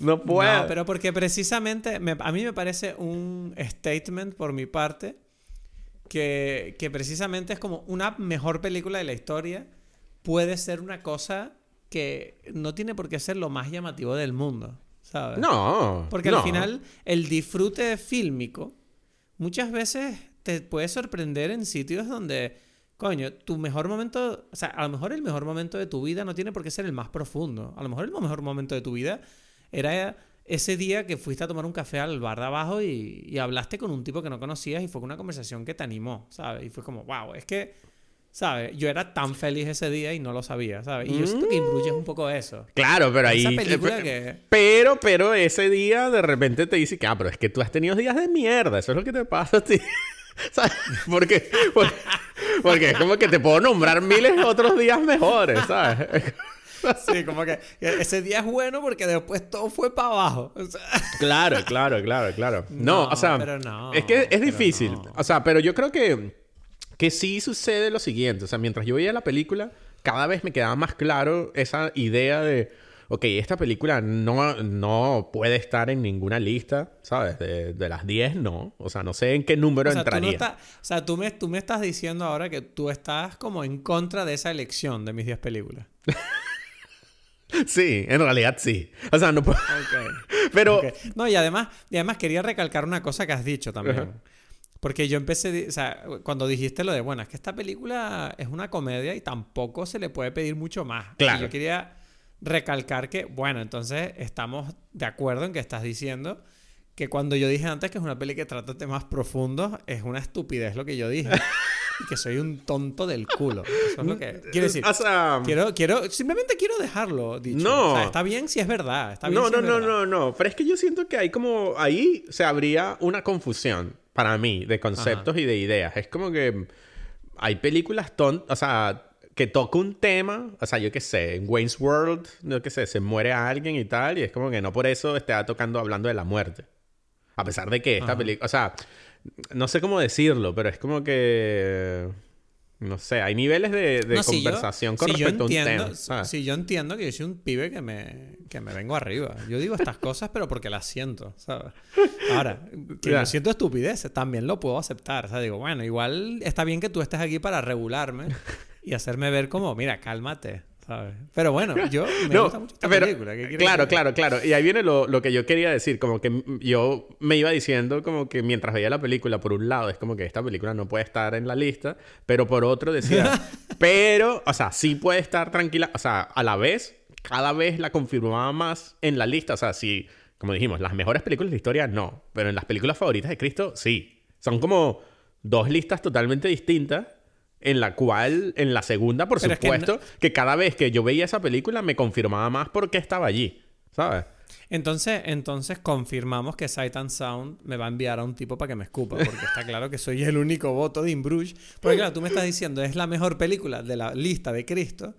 No puedo. No, pero porque precisamente a mí me parece un statement por mi parte que, que precisamente es como una mejor película de la historia puede ser una cosa que no tiene por qué ser lo más llamativo del mundo. No. Porque al final el disfrute fílmico muchas veces te puede sorprender en sitios donde, coño, tu mejor momento, o sea, a lo mejor el mejor momento de tu vida no tiene por qué ser el más profundo. A lo mejor el mejor momento de tu vida era ese día que fuiste a tomar un café al bar de abajo y, y hablaste con un tipo que no conocías y fue una conversación que te animó, ¿sabes? Y fue como, wow, es que, ¿sabes? Yo era tan feliz ese día y no lo sabía, ¿sabes? Y yo siento que Imbruge es un poco eso. Claro, pero ahí... Esa película eh, que... Pero, pero ese día de repente te dice que, ah, pero es que tú has tenido días de mierda. Eso es lo que te pasa a ti. ¿Sabes? Porque, porque, porque es como que te puedo nombrar miles de otros días mejores, ¿sabes? Sí, como que ese día es bueno porque después todo fue para abajo. O sea, Claro, claro, claro, claro. No, No, o sea, pero no, es que es difícil. no. O sea, pero yo creo que, que sí sucede lo siguiente. O sea, mientras yo veía la película, cada vez me quedaba más claro esa idea de, ok, esta película no, no puede estar en ninguna lista, ¿sabes? De, de las 10, no. O sea, no sé en qué número o sea, tú, no entraría. o sea, tú me, tú me estás diciendo ahora que tú estás como en contra de esa elección de mis 10 películas. Sí, en realidad sí. O sea, no puedo... Ok. Pero... No, y además, y además quería recalcar una cosa que has dicho también. Porque yo empecé, o sea, cuando dijiste lo de, bueno, es que esta película es una comedia y tampoco se le puede pedir mucho más. Y Claro. yo quería recalcar que, bueno, entonces estamos de acuerdo en que estás diciendo que cuando yo dije antes que es una peli que trata temas profundos, es una estupidez lo que yo dije. y que soy un tonto del culo. Eso es lo que quiero decir. O sea... Quiero, quiero, simplemente quiero dejarlo dicho. No. O sea, está bien si es verdad. Está bien No, si no, es no, verdad. no, no. Pero es que yo siento que hay como. Ahí se habría una confusión para mí de conceptos y de ideas. Es como que hay películas tontas. O sea, que toca un tema. O sea, yo qué sé, en Wayne's World, yo qué sé, se muere alguien y tal. Y es como que no por eso está tocando hablando de la muerte. A pesar de que esta película. O sea, no sé cómo decirlo, pero es como que. No sé, hay niveles de, de No, si yo- conversación con si respecto a un entiendo- tema. Si yo entiendo que yo soy un pibe que me, que me vengo arriba. Yo digo estas cosas, pero porque las siento, ¿sabes? Ahora, que yo siento estupideces, también lo puedo aceptar. O sea, digo, bueno, igual está bien que tú estés aquí para regularme y hacerme ver como, mira, cálmate, ¿sabes? Pero bueno, yo me No, gusta mucho esta pero- película. ¿qué quieres claro, que- claro, claro. Y ahí viene lo, lo que yo quería decir. Como que yo me iba diciendo como que mientras veía la película, por un lado, es como que esta película no puede estar en la lista. Pero por otro decía, pero, o sea, sí puede estar tranquila. O sea, a la vez, cada vez la confirmaba más en la lista. O sea, sí, como dijimos, las mejores películas de la historia, no. Pero en las películas favoritas de Cristo, sí. Son como dos listas totalmente distintas. En la cual, en la segunda, por Pero es que supuesto, que, cada vez que yo veía esa película me confirmaba más por qué estaba allí. ¿Sabes? Entonces, entonces confirmamos que Sight and Sound me va a enviar a un tipo para que me escupa, porque está claro que soy el único voto de Inbrush. Porque claro, tú me estás diciendo es la mejor película de la lista de Cristo,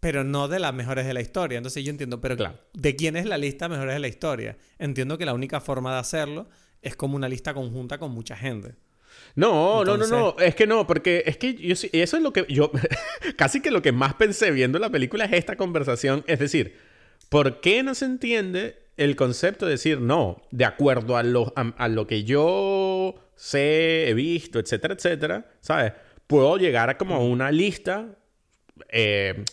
pero no de las mejores de la historia. Entonces yo entiendo, pero Claro. ¿de quién es la lista mejores de la historia? Entiendo que la única forma de hacerlo es como una lista conjunta con mucha gente. No, Entonces- no, no, no. Es que no, porque es que yo sí- eso es lo que yo casi que lo que más pensé viendo la película es esta conversación. Es decir, ¿por qué no se entiende el concepto de decir no, de acuerdo a lo, a, a lo que yo sé, he visto, etcétera, etcétera? ¿Sabes? Puedo llegar a como una lista eh,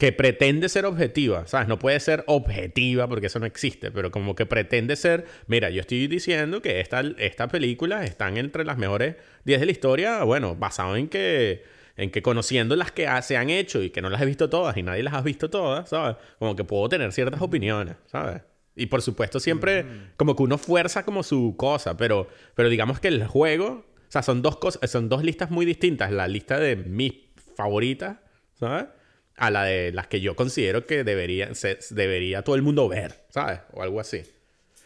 que pretende ser objetiva, ¿sabes? No puede ser objetiva porque eso no existe, pero como que pretende ser, mira, yo estoy diciendo que esta, estas películas están entre las mejores 10 de la historia, bueno, basado en que, en que conociendo las que se han hecho y que no las he visto todas y nadie las ha visto todas, ¿sabes? Como que puedo tener ciertas opiniones, ¿sabes? Y por supuesto siempre como que uno fuerza como su cosa, pero, pero digamos que el juego, o sea, son dos cosas, son dos listas muy distintas, la lista de mis favoritas, ¿sabes? A la de las que yo considero que debería, se- debería todo el mundo ver, ¿sabes? O algo así.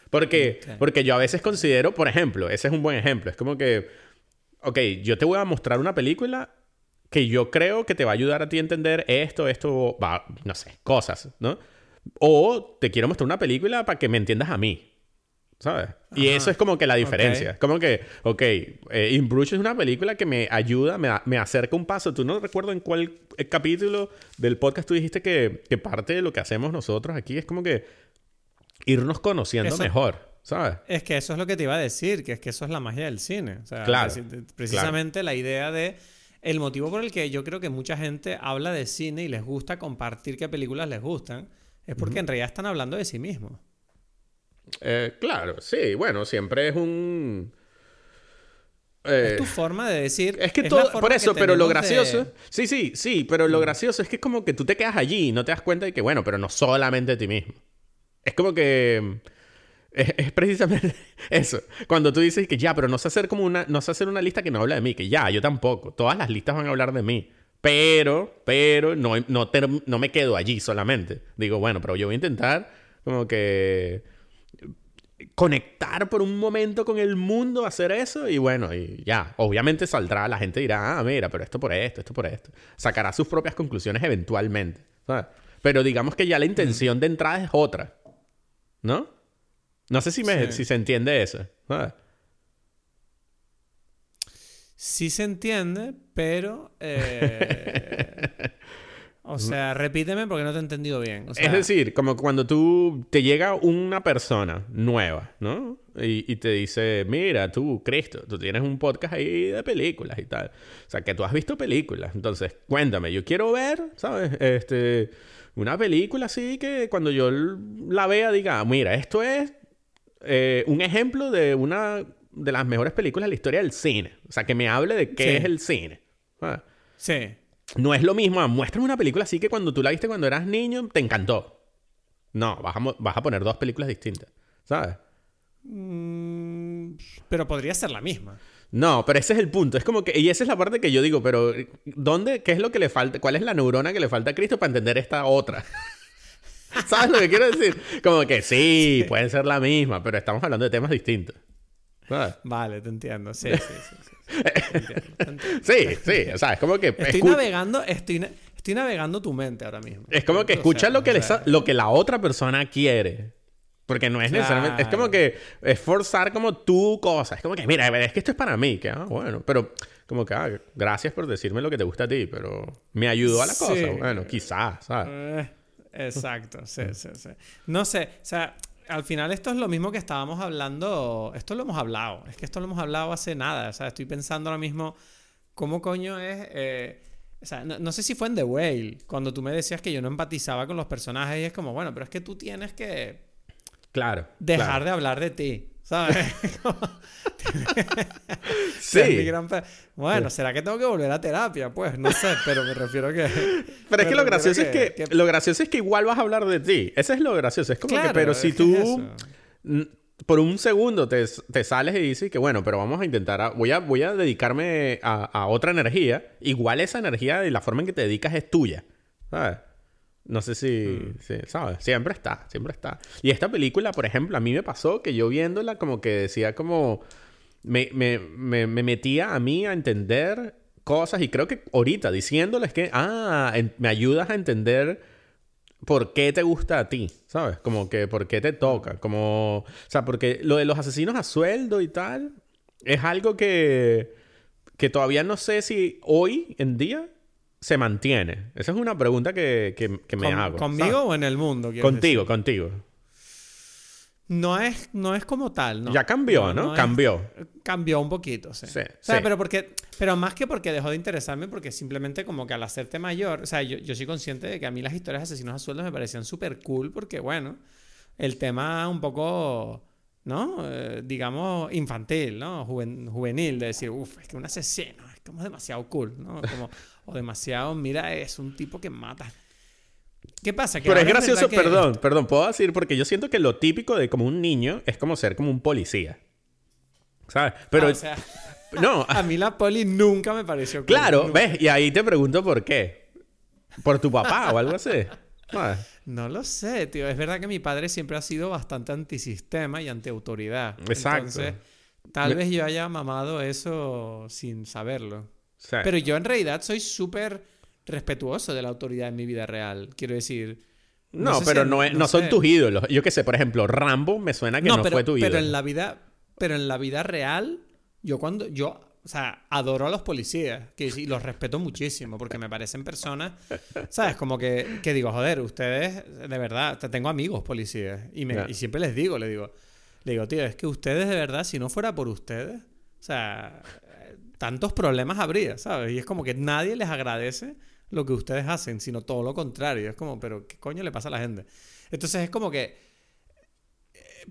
Porque, porque yo a veces considero, por ejemplo, ese es un buen ejemplo, es como que, ok, yo te voy a mostrar una película que yo creo que te va a ayudar a ti a entender esto, esto, va, no sé, cosas, ¿no? O te quiero mostrar una película para que me entiendas a mí, ¿sabes? Y Ajá. eso es como que la diferencia. Como que, ok, eh, In Bruges es una película que me ayuda, me, a- me acerca un paso. Tú no recuerdo en cuál eh, capítulo del podcast tú dijiste que, que parte de lo que hacemos nosotros aquí es como que irnos conociendo Eso- mejor, ¿sabes? Es que eso es lo que te iba a decir, que es que eso es la magia del cine. O sea, Claro, preci- precisamente la idea de... El motivo por el que yo creo que mucha gente habla de cine y les gusta compartir qué películas les gustan es porque en realidad están hablando de sí mismos. Eh, claro, sí, bueno, siempre es un... eh, Es tu forma de decir... Es que todo, por eso, pero lo de- gracioso, sí, sí, sí, pero lo gracioso es que es como que tú te quedas allí y no te das cuenta de que, bueno, pero no solamente de ti mismo. Es como que, Es, es precisamente eso. Cuando tú dices que ya, pero no sé hacer como una, no sé hacer una lista que no habla de mí, que ya, yo tampoco. Todas las listas van a hablar de mí. Pero, pero no, no, no me quedo allí solamente. Digo, bueno, pero yo voy a intentar como que conectar por un momento con el mundo, hacer eso y bueno, y ya. Obviamente saldrá, la gente dirá, ah, mira, pero esto por esto, esto por esto. Sacará sus propias conclusiones eventualmente. ¿sabes? Pero digamos que ya la intención de entrada es otra. ¿No? No sé si, me, Sí. si se entiende eso. ¿sabes? Sí se entiende, pero... eh, o sea, repíteme porque no te he entendido bien. O sea, es decir, como cuando tú te llega una persona nueva, ¿no? Y, y te dice, mira, tú, Cristo, tú tienes un podcast ahí de películas y tal. O sea, que tú has visto películas. Entonces, cuéntame, yo quiero ver, ¿sabes? Este, una película así que cuando yo la vea diga, mira, esto es eh, un ejemplo de una de las mejores películas de la historia del cine. O sea, que me hable de qué Sí. es el cine. ¿sabes? Sí. No es lo mismo, ah, muéstrame una película así que cuando tú la viste cuando eras niño, te encantó. No, vas a, vas a poner dos películas distintas, ¿sabes? Mm, pero podría ser la misma. No, pero ese es el punto. Es como que, y esa es la parte que yo digo, pero ¿dónde, qué es lo que le falta? ¿Cuál es la neurona que le falta a Cristo para entender esta otra? ¿Sabes lo que quiero decir? Como que sí, pueden ser la misma, pero estamos hablando de temas distintos. ¿Sabes? Vale, te entiendo. Sí, sí, sí. sí, sí. Sí, o sea, es como que... Estoy navegando, estoy, na- estoy navegando tu mente ahora mismo. Es como que O sea, lo que, o sea, sa- lo que la otra persona quiere. Porque no es necesariamente... Es como Claro. que es forzar como tu cosa. Es como que, mira, es que esto es para mí. Que, ah, bueno. Pero como que, ah, gracias por decirme lo que te gusta a ti. Pero me ayudó a la cosa. Sí. Bueno, quizás, ¿sabes? Eh, exacto, sí, sí, sí. No sé, o sea, al final esto es lo mismo que estábamos hablando, esto lo hemos hablado, es que esto lo hemos hablado hace nada, o sea, estoy pensando ahora mismo cómo coño es... eh, o sea, no, no sé si fue en The Whale, cuando tú me decías que yo no empatizaba con los personajes y es como, bueno, pero es que tú tienes que Claro. dejar claro. de hablar de ti, ¿sabes? Sí. Es mi gran pe- Bueno, ¿será que tengo que volver a terapia? Pues no sé, pero me refiero que... Pero es que lo gracioso es que, lo gracioso es que igual vas a hablar de ti. Ese es lo gracioso. Es como que, Claro, pero es si que tú es por un segundo te, te sales y dices que bueno, pero vamos a intentar, a- voy a, voy a dedicarme a, a otra energía. Igual esa energía y la forma en que te dedicas es tuya. ¿Sabes? No sé si, Mm. si- ¿sabes? Siempre está, siempre está. Y esta película, por ejemplo, a mí me pasó que yo viéndola como que decía como... Me, me, me, me metía a mí a entender cosas y creo que ahorita diciéndoles que, ah, en- me ayudas a entender por qué te gusta a ti, ¿sabes? Como que por qué te toca, como, o sea, porque lo de los asesinos a sueldo y tal es algo que, que todavía no sé si hoy en día se mantiene. Esa es una pregunta que, que, que me Con- hago. ¿Conmigo ¿sabes? o en el mundo? Contigo, decir? contigo. No es, no es como tal, ¿no? Ya cambió, ¿no? es- cambió. cambió un poquito, sí. Sí, o sea, sí. pero porque... Pero más que porque dejó de interesarme, porque simplemente como que al hacerte mayor... O sea, yo, yo soy consciente de que a mí las historias de asesinos a sueldos me parecían súper cool porque, bueno, el tema un poco... ¿No? Eh, digamos, infantil, ¿no? Juven- juvenil, de decir, uff, es que un asesino es como demasiado cool, ¿no? Como, o demasiado, mira, es un tipo que mata. ¿Qué pasa? Que Pero es gracioso, que- perdón, perdón, puedo decir, porque yo siento que lo típico de como un niño es como ser como un policía. ¿Sabes? Pero, Ah, o sea, no, a mí la poli nunca me pareció cool, claro, nunca. ¿ves? Y ahí te pregunto por qué. ¿Por tu papá o algo así? ¿Sabes? No lo sé, tío. Es verdad que mi padre siempre ha sido bastante antisistema y antiautoridad. Exacto. Entonces, tal Me- vez yo haya mamado eso sin saberlo. Pero yo en realidad soy súper respetuoso de la autoridad en mi vida real. Quiero decir... no, sé pero no, es- no sé. son tus ídolos. Yo qué sé, por ejemplo, Rambo me suena que no, pero, fue tu ídolo. pero en la vida, pero en la vida real, yo cuando yo, o sea, adoro a los policías, que sí, los respeto muchísimo porque me parecen personas, sabes, como que, que digo, joder, ustedes, de verdad, te- tengo amigos policías y, me, y siempre les digo, le digo, le digo, tío, es que ustedes de verdad, si no fuera por ustedes, o sea, tantos problemas habría, ¿sabes? Y es como que nadie les agradece lo que ustedes hacen, sino todo lo contrario. Es como, pero ¿qué coño le pasa a la gente? Entonces es como que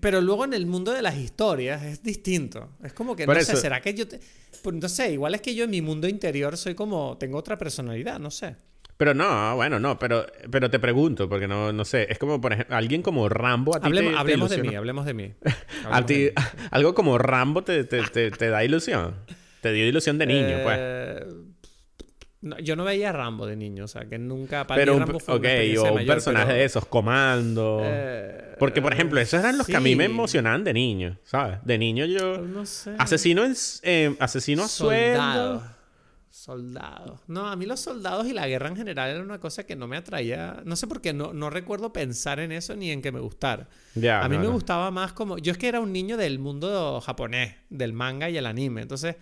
pero luego en el mundo de las historias es distinto. Es como que, Por no eso- sé, ¿será que yo te...? Pues no sé, igual es que yo en mi mundo interior soy como... Tengo otra personalidad, no sé. Pero no, bueno, no, pero, pero te pregunto, porque no, no sé, es como, por ejemplo, alguien como Rambo a ti Hablemos, te, te hablemos de ilusiona? mí, hablemos de mí. A Hablemos ti, de mí. algo como Rambo te, te, te, te da ilusión. Te dio ilusión de niño, pues. No, yo no veía a Rambo de niño, o sea, que nunca... Para Pero, mí Rambo fue o un personaje pero, de esos, comando. eh, Porque, por ejemplo, esos eran los que a mí me emocionaban de niño, ¿sabes? De niño yo... No sé. Asesino, en, eh, asesino a sueldo. Soldados. No, a mí los soldados y la guerra en general era una cosa que no me atraía. No sé por qué, no, no recuerdo pensar en eso ni en que me gustara. A mí no, me no. gustaba más como... Yo es que era un niño del mundo japonés, del manga y el anime. Entonces,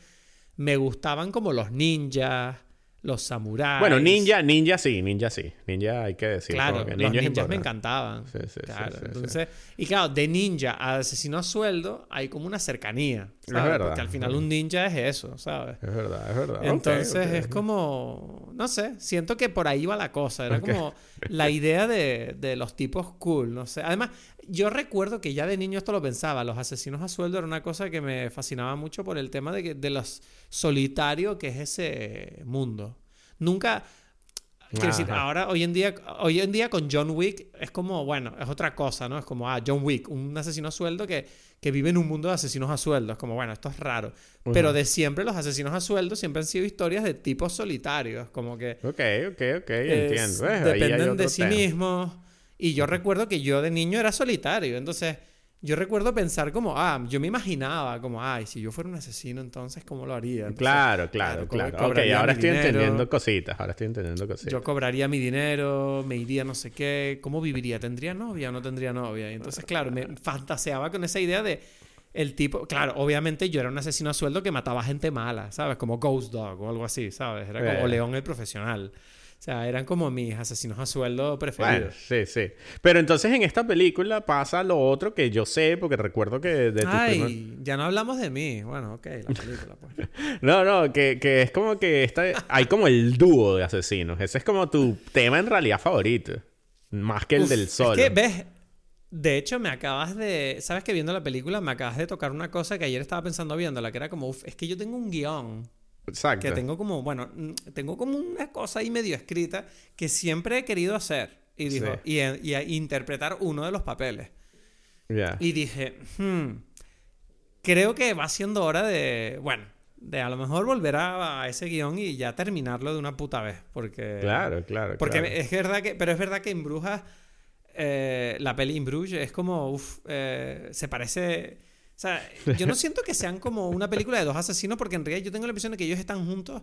me gustaban como los ninjas, los samuráis. Bueno, ninja, ninja sí, ninja sí. Ninja hay que decir. Claro, que los ninja es ninjas me encantaban. Sí, sí, sí, claro, sí, sí. entonces, y claro, de ninja a asesino a sueldo hay como una cercanía, ¿sabes? verdad, Porque al final es un ninja es eso, ¿sabes? Es verdad, es verdad. Entonces es como, no sé, siento que por ahí va la cosa. Era como la idea de, de los tipos cool, no sé. Además, yo recuerdo que ya de niño esto lo pensaba. Los asesinos a sueldo era una cosa que me fascinaba mucho por el tema de, que- de los solitario que es ese mundo. Nunca... Quiero decir, ahora, hoy en día, hoy en día con John Wick es como, bueno, es otra cosa, ¿no? Es como, ah, John Wick, un asesino a sueldo que, que vive en un mundo de asesinos a sueldo. Es como, bueno, esto es raro. Pero de siempre los asesinos a sueldo siempre han sido historias de tipos solitarios, como que Ok, ok, ok, es- entiendo. hay dependen de sí mismos. Y yo recuerdo que yo de niño era solitario, entonces yo recuerdo pensar como, ah, yo me imaginaba como, ay, si yo fuera un asesino, entonces ¿cómo lo haría? Entonces, Claro, claro, claro, claro. Ok, ahora estoy dinero. entendiendo cositas. Ahora estoy entendiendo cositas. Yo cobraría mi dinero, me iría no sé qué, ¿cómo viviría? ¿Tendría novia o no tendría novia? Y entonces, claro, me fantaseaba con esa idea de el tipo, claro, obviamente yo era un asesino a sueldo que mataba gente mala, ¿sabes? Como Ghost Dog o algo así, ¿sabes? Era como Eh. León el profesional. O sea, eran como mis asesinos a sueldo Bueno, preferidos. sí, sí. Pero entonces en esta película pasa lo otro que yo sé, porque recuerdo que de tu Ay, primer- ya no hablamos de mí. Bueno, ok, la película, pues. No, no, que, que es como que esta... hay como el dúo de asesinos. Ese es como tu tema en realidad favorito. Más que el Uf, del solo. Es que, ves, de hecho, me acabas de. ¿Sabes que viendo la película me acabas de tocar una cosa que ayer estaba pensando viéndola? Que era como, uf, es que yo tengo un guion. Exacto. Que tengo como, bueno, mm, tengo como una cosa ahí medio escrita que siempre he querido hacer. Y dijo, Sí. y, y a interpretar uno de los papeles. Y dije, hmm, creo que va siendo hora de, bueno, de a lo mejor volver a, a ese guion y ya terminarlo de una puta vez. Porque. Claro, claro, Porque claro. es verdad que, pero es verdad que en Brujas, eh, la peli en Bruges es como, uf, eh, se parece, sea, yo no siento que sean como una película de dos asesinos porque en realidad yo tengo la impresión de que ellos están juntos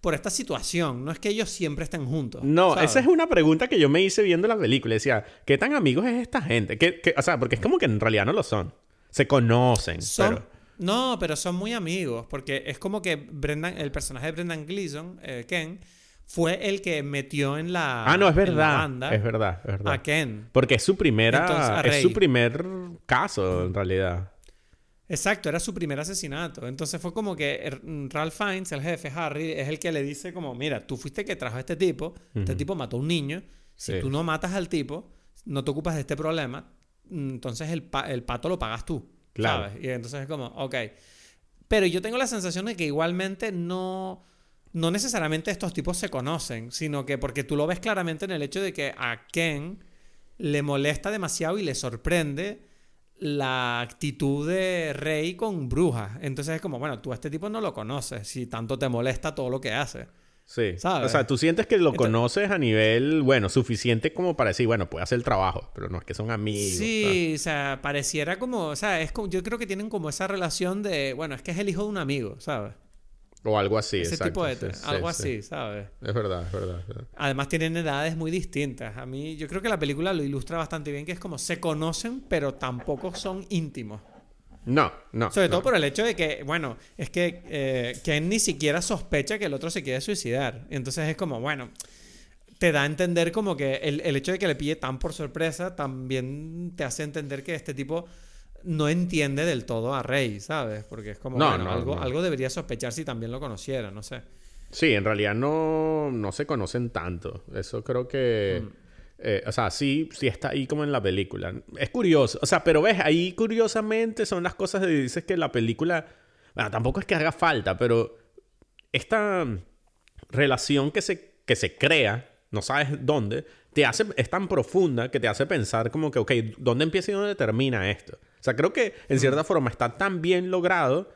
por esta situación, no es que ellos siempre estén juntos. No, ¿sabes? esa es una pregunta que yo me hice viendo la película. Decía, ¿qué tan amigos es esta gente? ¿Qué- qué- o sea, porque es como que en realidad no lo son. Se conocen, Son- pero... No, pero son muy amigos porque es como que Brendan, el personaje de Brendan Gleeson, eh, Ken, fue el que metió en la, Ah, no, es verdad. banda Es verdad, es verdad. a Ken. Porque es su primera... Entonces, es su primer caso, en realidad. Exacto, era su primer asesinato. Entonces fue como que er- Ralph Fiennes, el jefe, Harry, es el que le dice como, mira, tú fuiste el que trajo a este tipo, este tipo mató a un niño, si Sí. tú no matas al tipo, no te ocupas de este problema, mm, entonces el, pa- el pato lo pagas tú. Claro. ¿Sabes? Y entonces es como, ok. Pero yo tengo la sensación de que igualmente no... No necesariamente estos tipos se conocen, sino que porque tú lo ves claramente en el hecho de que a Ken le molesta demasiado y le sorprende la actitud de Rey con brujas. Entonces es como, bueno, tú a este tipo no lo conoces si tanto te molesta todo lo que hace. Sí. ¿Sabes? O sea, tú sientes que lo Entonces- conoces a nivel, bueno, suficiente como para decir, bueno, puede hacer el trabajo, pero no es que son amigos. ¿sabes? Sí, o sea, pareciera como, o sea, es como, yo creo que tienen como esa relación de, bueno, es que es el hijo de un amigo, ¿sabes? O algo así, Ese exacto. tipo de, sí, algo sí. así, ¿sabes? Es verdad, es verdad. es verdad. Además tienen edades muy distintas. A mí, yo creo que la película lo ilustra bastante bien, que es como se conocen, pero tampoco son íntimos. No, no. Sobre no. todo por el hecho de que, bueno, es que eh, Ken ni siquiera sospecha que el otro se quiere suicidar. Entonces es como, bueno, te da a entender como que el, el hecho de que le pille tan por sorpresa también te hace entender que este tipo no entiende del todo a Rey, ¿sabes? Porque es como, No, bueno, no, algo, no. algo debería sospechar si también lo conociera, no sé. Sí, en realidad no, no se conocen tanto. Eso creo que... Mm. eh, o sea, sí, sí está ahí como en la película. Es curioso. O sea, pero ves, ahí curiosamente son las cosas de dices que la película... Bueno, tampoco es que haga falta, pero esta relación que se, que se crea no sabes dónde, te hace, es tan profunda que te hace pensar como que, ok, ¿dónde empieza y dónde termina esto? O sea, creo que en cierta forma está tan bien logrado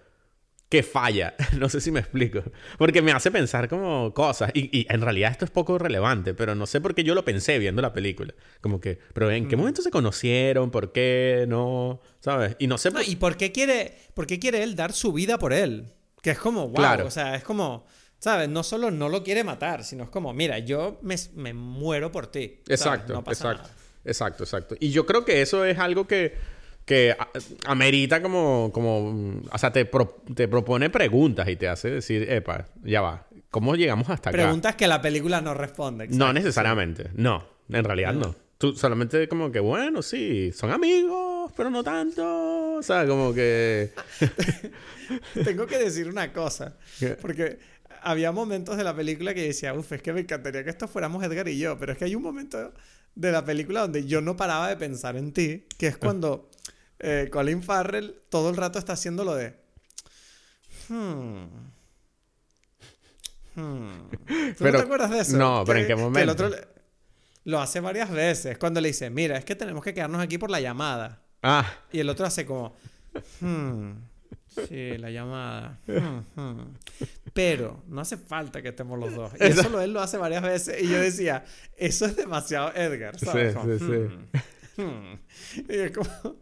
que falla. No sé si me explico. Porque me hace pensar como cosas. Y, en realidad esto es poco relevante, pero no sé por qué yo lo pensé viendo la película. Como que, pero ¿en qué momento se conocieron? ¿Por qué? No, ¿sabes? Y no sé por... ¿Y por qué, quiere, por qué quiere él dar su vida por él? Que es como, wow, o sea, es como... ¿Sabes? No solo no lo quiere matar, sino es como, mira, yo me, me muero por ti. Exacto, exacto. Exacto, exacto. Y yo creo que eso es algo que que amerita como, como, o sea, te, te propone preguntas y te hace decir, epa, ya va, ¿cómo llegamos hasta acá? Preguntas que la película no responde. no necesariamente, no, en realidad no. Tú solamente como que, bueno, sí, son amigos, pero no tanto, o sea, como que... Tengo que decir una cosa, porque había momentos de la película que decía, uff, es que me encantaría que esto fuéramos Edgar y yo, pero es que hay un momento de la película donde yo no paraba de pensar en ti, que es cuando eh, Colin Farrell todo el rato está haciendo lo de. Hmm. Hmm. ¿Tú no te acuerdas de eso? No, pero ¿en qué momento? el otro lo hace varias veces. Cuando le dice, mira, es que tenemos que quedarnos aquí por la llamada. Ah. Y el otro hace como. Hmm. Sí, la llamada. Hmm, hmm". Pero no hace falta que estemos los dos. Y eso él lo hace varias veces. Y yo decía, eso es demasiado Edgar, ¿sabes? Sí, sí, sí. Hmm. y es como,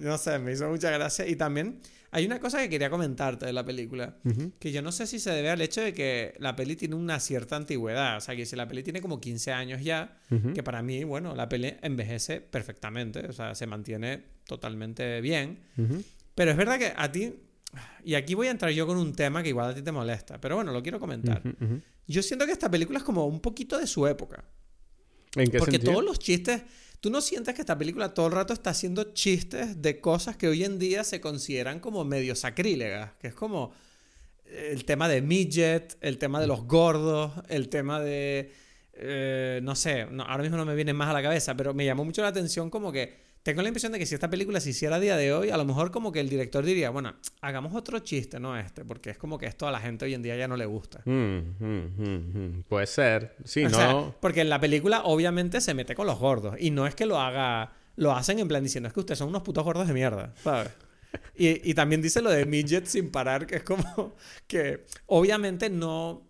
no sé, me hizo mucha gracia. Y también hay una cosa que quería comentarte de la película, que yo no sé si se debe al hecho de que la peli tiene una cierta antigüedad. O sea, que si la peli tiene como 15 años ya, que para mí, bueno, la peli envejece perfectamente, o sea, se mantiene totalmente bien. Pero es verdad que a ti, y aquí voy a entrar yo con un tema que igual a ti te molesta, pero bueno, lo quiero comentar. Yo siento que esta película es como un poquito de su época. ¿En qué Porque todos los chistes ¿Tú no sientes que esta película todo el rato está haciendo chistes de cosas que hoy en día se consideran como medio sacrílegas? Que es como el tema de midget, el tema de los gordos, el tema de... Eh, no sé, ahora mismo no me viene más a la cabeza, pero me llamó mucho la atención como que tengo la impresión de que si esta película se hiciera a día de hoy, a lo mejor como que el director diría, bueno, hagamos otro chiste, no este, porque es como que esto a la gente hoy en día ya no le gusta. Mm, mm, mm, Puede ser. Sí, no. porque en la película obviamente se mete con los gordos y no es que lo haga, lo hacen en plan diciendo, es que ustedes son unos putos gordos de mierda, ¿sabes? Y, y también dice lo de midget sin parar, que es como que obviamente no...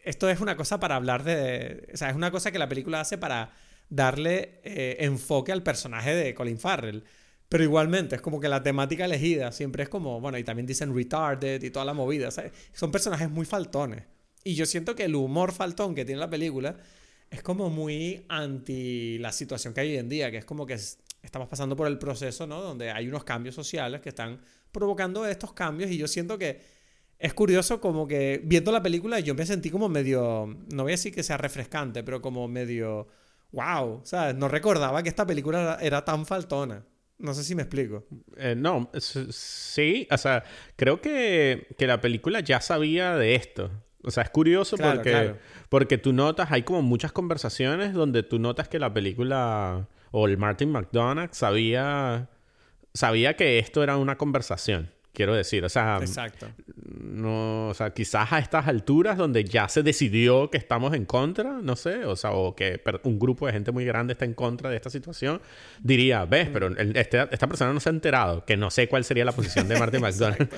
Esto es una cosa para hablar de... O sea, es una cosa que la película hace para darle eh, enfoque al personaje de Colin Farrell. Pero igualmente, es como que la temática elegida siempre es como, bueno, y también dicen retarded y toda la movida. Son personajes muy faltones. Y yo siento que el humor faltón que tiene la película es como muy anti la situación que hay hoy en día, que es como que estamos pasando por el proceso, ¿no? Donde hay unos cambios sociales que están provocando estos cambios y yo siento que es curioso como que viendo la película yo me sentí como medio, no voy a decir que sea refrescante, pero como medio wow, ¿sabes? No recordaba que esta película era, tan faltona. No sé si me explico. Eh, no, sí, o sea, creo que, la película ya sabía de esto. O sea, es curioso porque, porque tú notas, hay como muchas conversaciones donde tú notas que la película o el Martin McDonagh sabía, sabía que esto era una conversación quiero decir. O sea, Exacto. No, o sea, quizás a estas alturas donde ya se decidió que estamos en contra, no sé, o sea, o que un grupo de gente muy grande está en contra de esta situación, diría, ves, pero este, esta persona no se ha enterado, que no sé cuál sería la posición de Martin McDonald.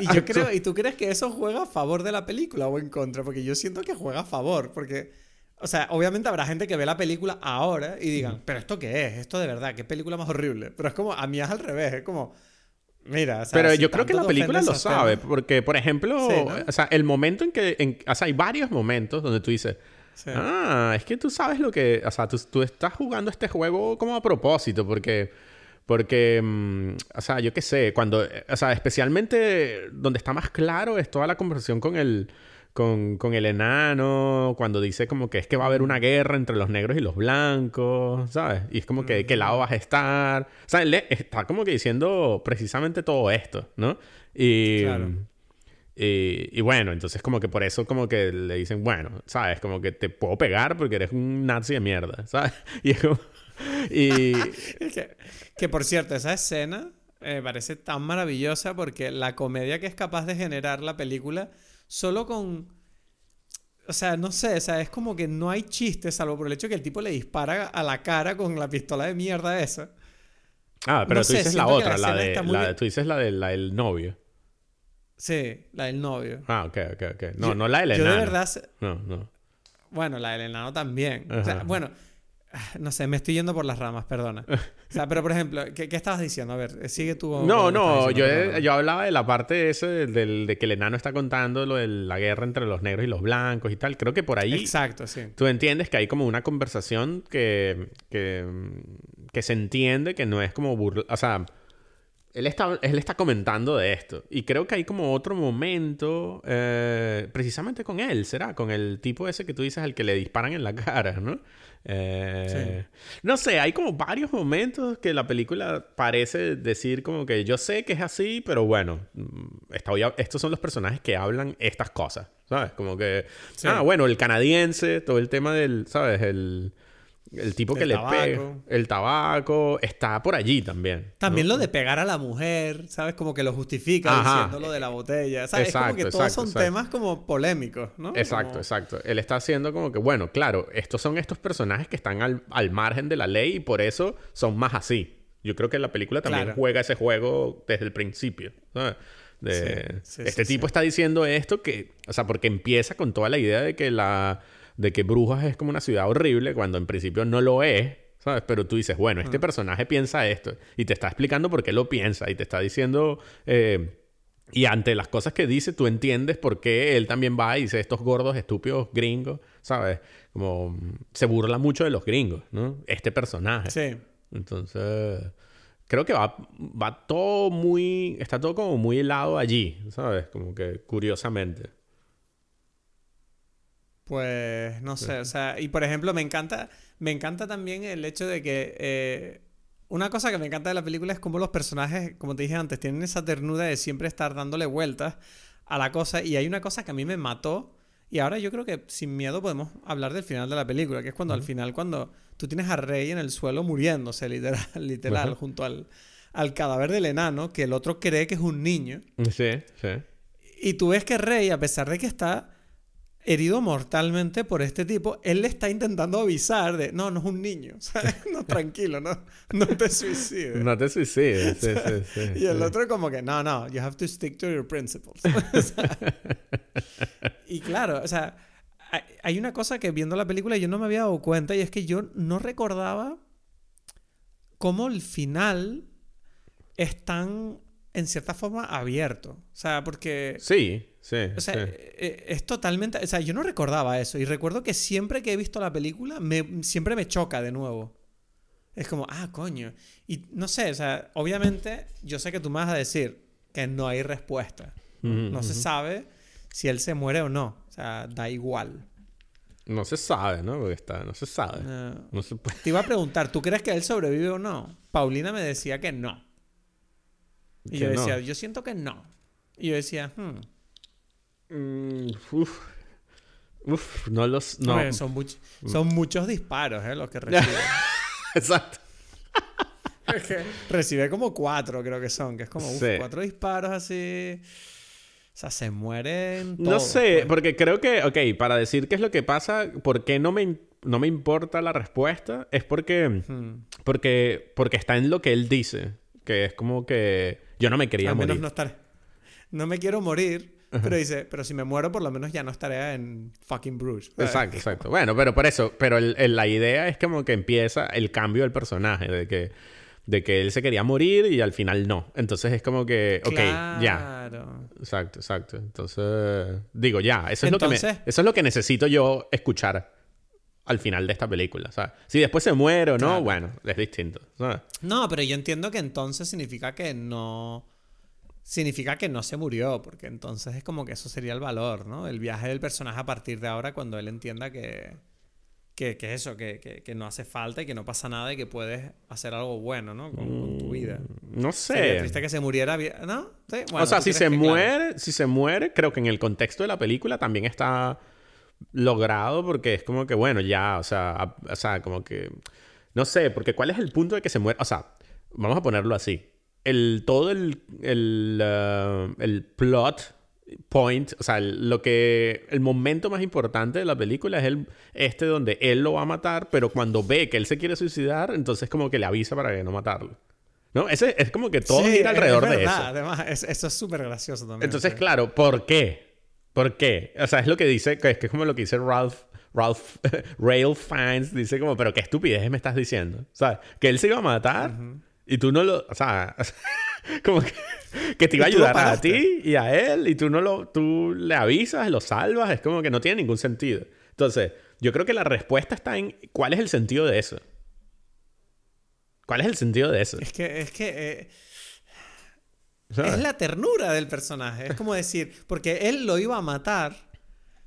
y yo creo, ¿y tú crees que eso juega a favor de la película o en contra? Porque yo siento que juega a favor, porque... O sea, obviamente habrá gente que ve la película ahora y digan, pero ¿esto qué es? ¿Esto de verdad? ¿Qué película más horrible? Pero es como, a mí es al revés, es como, Mira, pero yo creo que la película lo sabe, porque por ejemplo, o sea, el momento en que, o sea, hay varios momentos donde tú dices, ah, es que tú sabes lo que, o sea, tú, estás jugando este juego como a propósito, porque, porque, mm, o sea, yo qué sé, cuando, o sea, especialmente donde está más claro es toda la conversación con el con, con, el enano, cuando dice como que es que va a haber una guerra entre los negros y los blancos, ¿sabes? Y es como que, ¿qué lado vas a estar? O sea, él está como que diciendo precisamente todo esto, ¿no? Y, y, bueno, entonces como que por eso como que le dicen, bueno, ¿sabes? Como que te puedo pegar porque eres un nazi de mierda, ¿sabes? Y es como... Y... que, que por cierto, esa escena me parece tan maravillosa porque la comedia que es capaz de generar la película solo con... o sea, no sé, o sea, es como que no hay chiste, salvo por el hecho que el tipo le dispara a la cara con la pistola de mierda esa. Ah, pero No tú sé, dices la otra, la la, de, la- bien- tú dices la, de, la del novio. Sí, la del novio. Ah, ok, ok, ok. No, Yo- no la del Yo de enano. verdad, No, no. bueno, la del enano también. O sea, bueno, no sé, me estoy yendo por las ramas, perdona. O sea, pero por ejemplo, ¿qué, qué estabas diciendo? A ver, sigue con No, no, yo, yo hablaba de la parte del, del- de que el enano está contando lo de la guerra entre los negros y los blancos y tal. Creo que por ahí Exacto, sí. tú entiendes que hay como una conversación que, que, que se entiende que no es como burla. O sea, él está, él está comentando de esto. Y creo que hay como otro momento, eh, precisamente con él, ¿será? Con el tipo ese que tú dices, al que le disparan en la cara, ¿no? Eh, No sé, hay como varios momentos que la película parece decir como que yo sé que es así, pero bueno, mm, esta- estos son los personajes que hablan estas cosas, ¿sabes? Como que, Sí. ah, bueno, el canadiense, todo el tema del, ¿sabes? El, el tipo que le tabaco. pega, el tabaco, está por allí también. También ¿no? lo de pegar a la mujer, ¿sabes? Como que lo justifica Ajá. diciendo lo de la botella. ¿Sabes? es como Exacto, que todos exacto, son exacto. temas como polémicos, ¿no? Exacto, Como- exacto. Él está haciendo como que, bueno, claro, estos son estos personajes que están al, al margen de la ley y por eso son más así. Yo creo que la película también Claro. juega ese juego desde el principio. ¿sabes? De, Sí, sí, este sí, tipo está diciendo esto que, o sea, porque empieza con toda la idea de que la, de que Brujas es como una ciudad horrible cuando en principio no lo es, ¿sabes? Pero tú dices, bueno, este personaje piensa esto y te está explicando por qué lo piensa y te está diciendo, eh, y ante las cosas que dice, tú entiendes por qué él también va y dice estos gordos estúpidos gringos, ¿sabes? Como mm, se burla mucho de los gringos, ¿no? Este personaje. Sí. Entonces, creo que va, va todo muy, está todo como muy helado allí, ¿sabes? Como que curiosamente. Pues no sé, o sea, y por ejemplo, me encanta, me encanta también el hecho de que eh, una cosa que me encanta de la película es cómo los personajes, como te dije antes, tienen esa ternura de siempre estar dándole vueltas a la cosa. Y hay una cosa que a mí me mató, y ahora yo creo que sin miedo podemos hablar del final de la película, que es cuando al final, cuando tú tienes a Rey en el suelo muriéndose, literal, literal junto al, al cadáver del enano, que el otro cree que es un niño. Sí, sí. Y tú ves que Rey, a pesar de que está herido mortalmente por este tipo, él le está intentando avisar de, no, no es un niño, ¿sabes? No, tranquilo, no, no te suicides. No te suicides. Sí, sí, sí, y el otro como que, no, no, you have to stick to your principles. Y claro, o sea, hay una cosa que viendo la película yo no me había dado cuenta y es que yo no recordaba cómo el final es tan, en cierta forma, abierto. O sea, porque... Sí, sí. O sea, sí. eh, eh, es totalmente... O sea, yo no recordaba eso. Y recuerdo que siempre que he visto la película, me, siempre me choca de nuevo. Es como, ah, coño. Y no sé, o sea, obviamente yo sé que tú me vas a decir que no hay respuesta. No se sabe si él se muere o no. O sea, da igual. No se sabe, ¿no? Porque está, no se sabe. No. No se puede. Te iba a preguntar, ¿tú crees que él sobrevive o no? Paulina me decía que no. Y Que yo no. decía, yo siento que no. Y yo decía, hmm. Mm, uf. Uf, no los. No. Son, much- son muchos disparos, ¿eh? Los que recibe. Exacto. Recibe como cuatro, creo que son. Que es como, uf, Sí. cuatro disparos así. O sea, se mueren No todos, sé, pues. porque creo que, ok, para decir qué es lo que pasa, por qué no me, no me importa la respuesta, es porque, Hmm. porque, porque está en lo que él dice, que es como que yo no me quería Al menos morir. no estaré. No me quiero morir. Pero dice, pero si me muero, por lo menos ya no estaré en fucking Bruges. ¿sabes? Exacto, exacto. Bueno, pero por eso, pero el- el- la idea es como que empieza el cambio del personaje, de que, de que él se quería morir y al final no. Entonces es como que, ok, ya. Claro. Exacto, exacto. Entonces, digo, ya, eso es, lo que me- eso es lo que necesito yo escuchar al final de esta película. ¿sabes? Si después se muere o no, Claro. bueno, es distinto. ¿sabes? No, pero yo entiendo que entonces significa que no. Significa que no se murió, porque entonces es como que eso sería el valor, ¿no? El viaje del personaje a partir de ahora cuando él entienda que. Que, que eso, que, que, que no hace falta y que no pasa nada y que puedes hacer algo bueno, ¿no? Con, con tu vida. No Sería sé. triste que se muriera. ¿No? Sí, bueno, o sea, ¿tú si se claro? muere, si se muere, creo que en el contexto de la película también está logrado porque es como que, bueno, ya, o sea, a- o sea, como que, no sé, porque ¿cuál es el punto de que se muera? O sea, vamos a ponerlo así. El, todo el, el, ah, el plot point, o sea, lo que el momento más importante de la película es el este donde él lo va a matar, pero cuando ve que él se quiere suicidar, entonces como que le avisa para que no matarlo. ¿No? Ese es como que todo gira alrededor de eso. Además, eso es súper gracioso también. Entonces, claro, ¿por qué? ¿Por qué? O sea, es lo que dice, que es, que es como lo que dice Ralph, Ralph, Rail Fans, dice como, pero qué estupidez me estás diciendo. O sea, que él se iba a matar y tú no lo, o sea, como que, que te iba a ayudar a ti y a él y tú no lo, tú le avisas, lo salvas, es como que no tiene ningún sentido. Entonces, yo creo que la respuesta está en cuál es el sentido de eso. ¿Cuál es el sentido de eso? Es que, es que eh, es la ternura del personaje. Es como decir, porque él lo iba a matar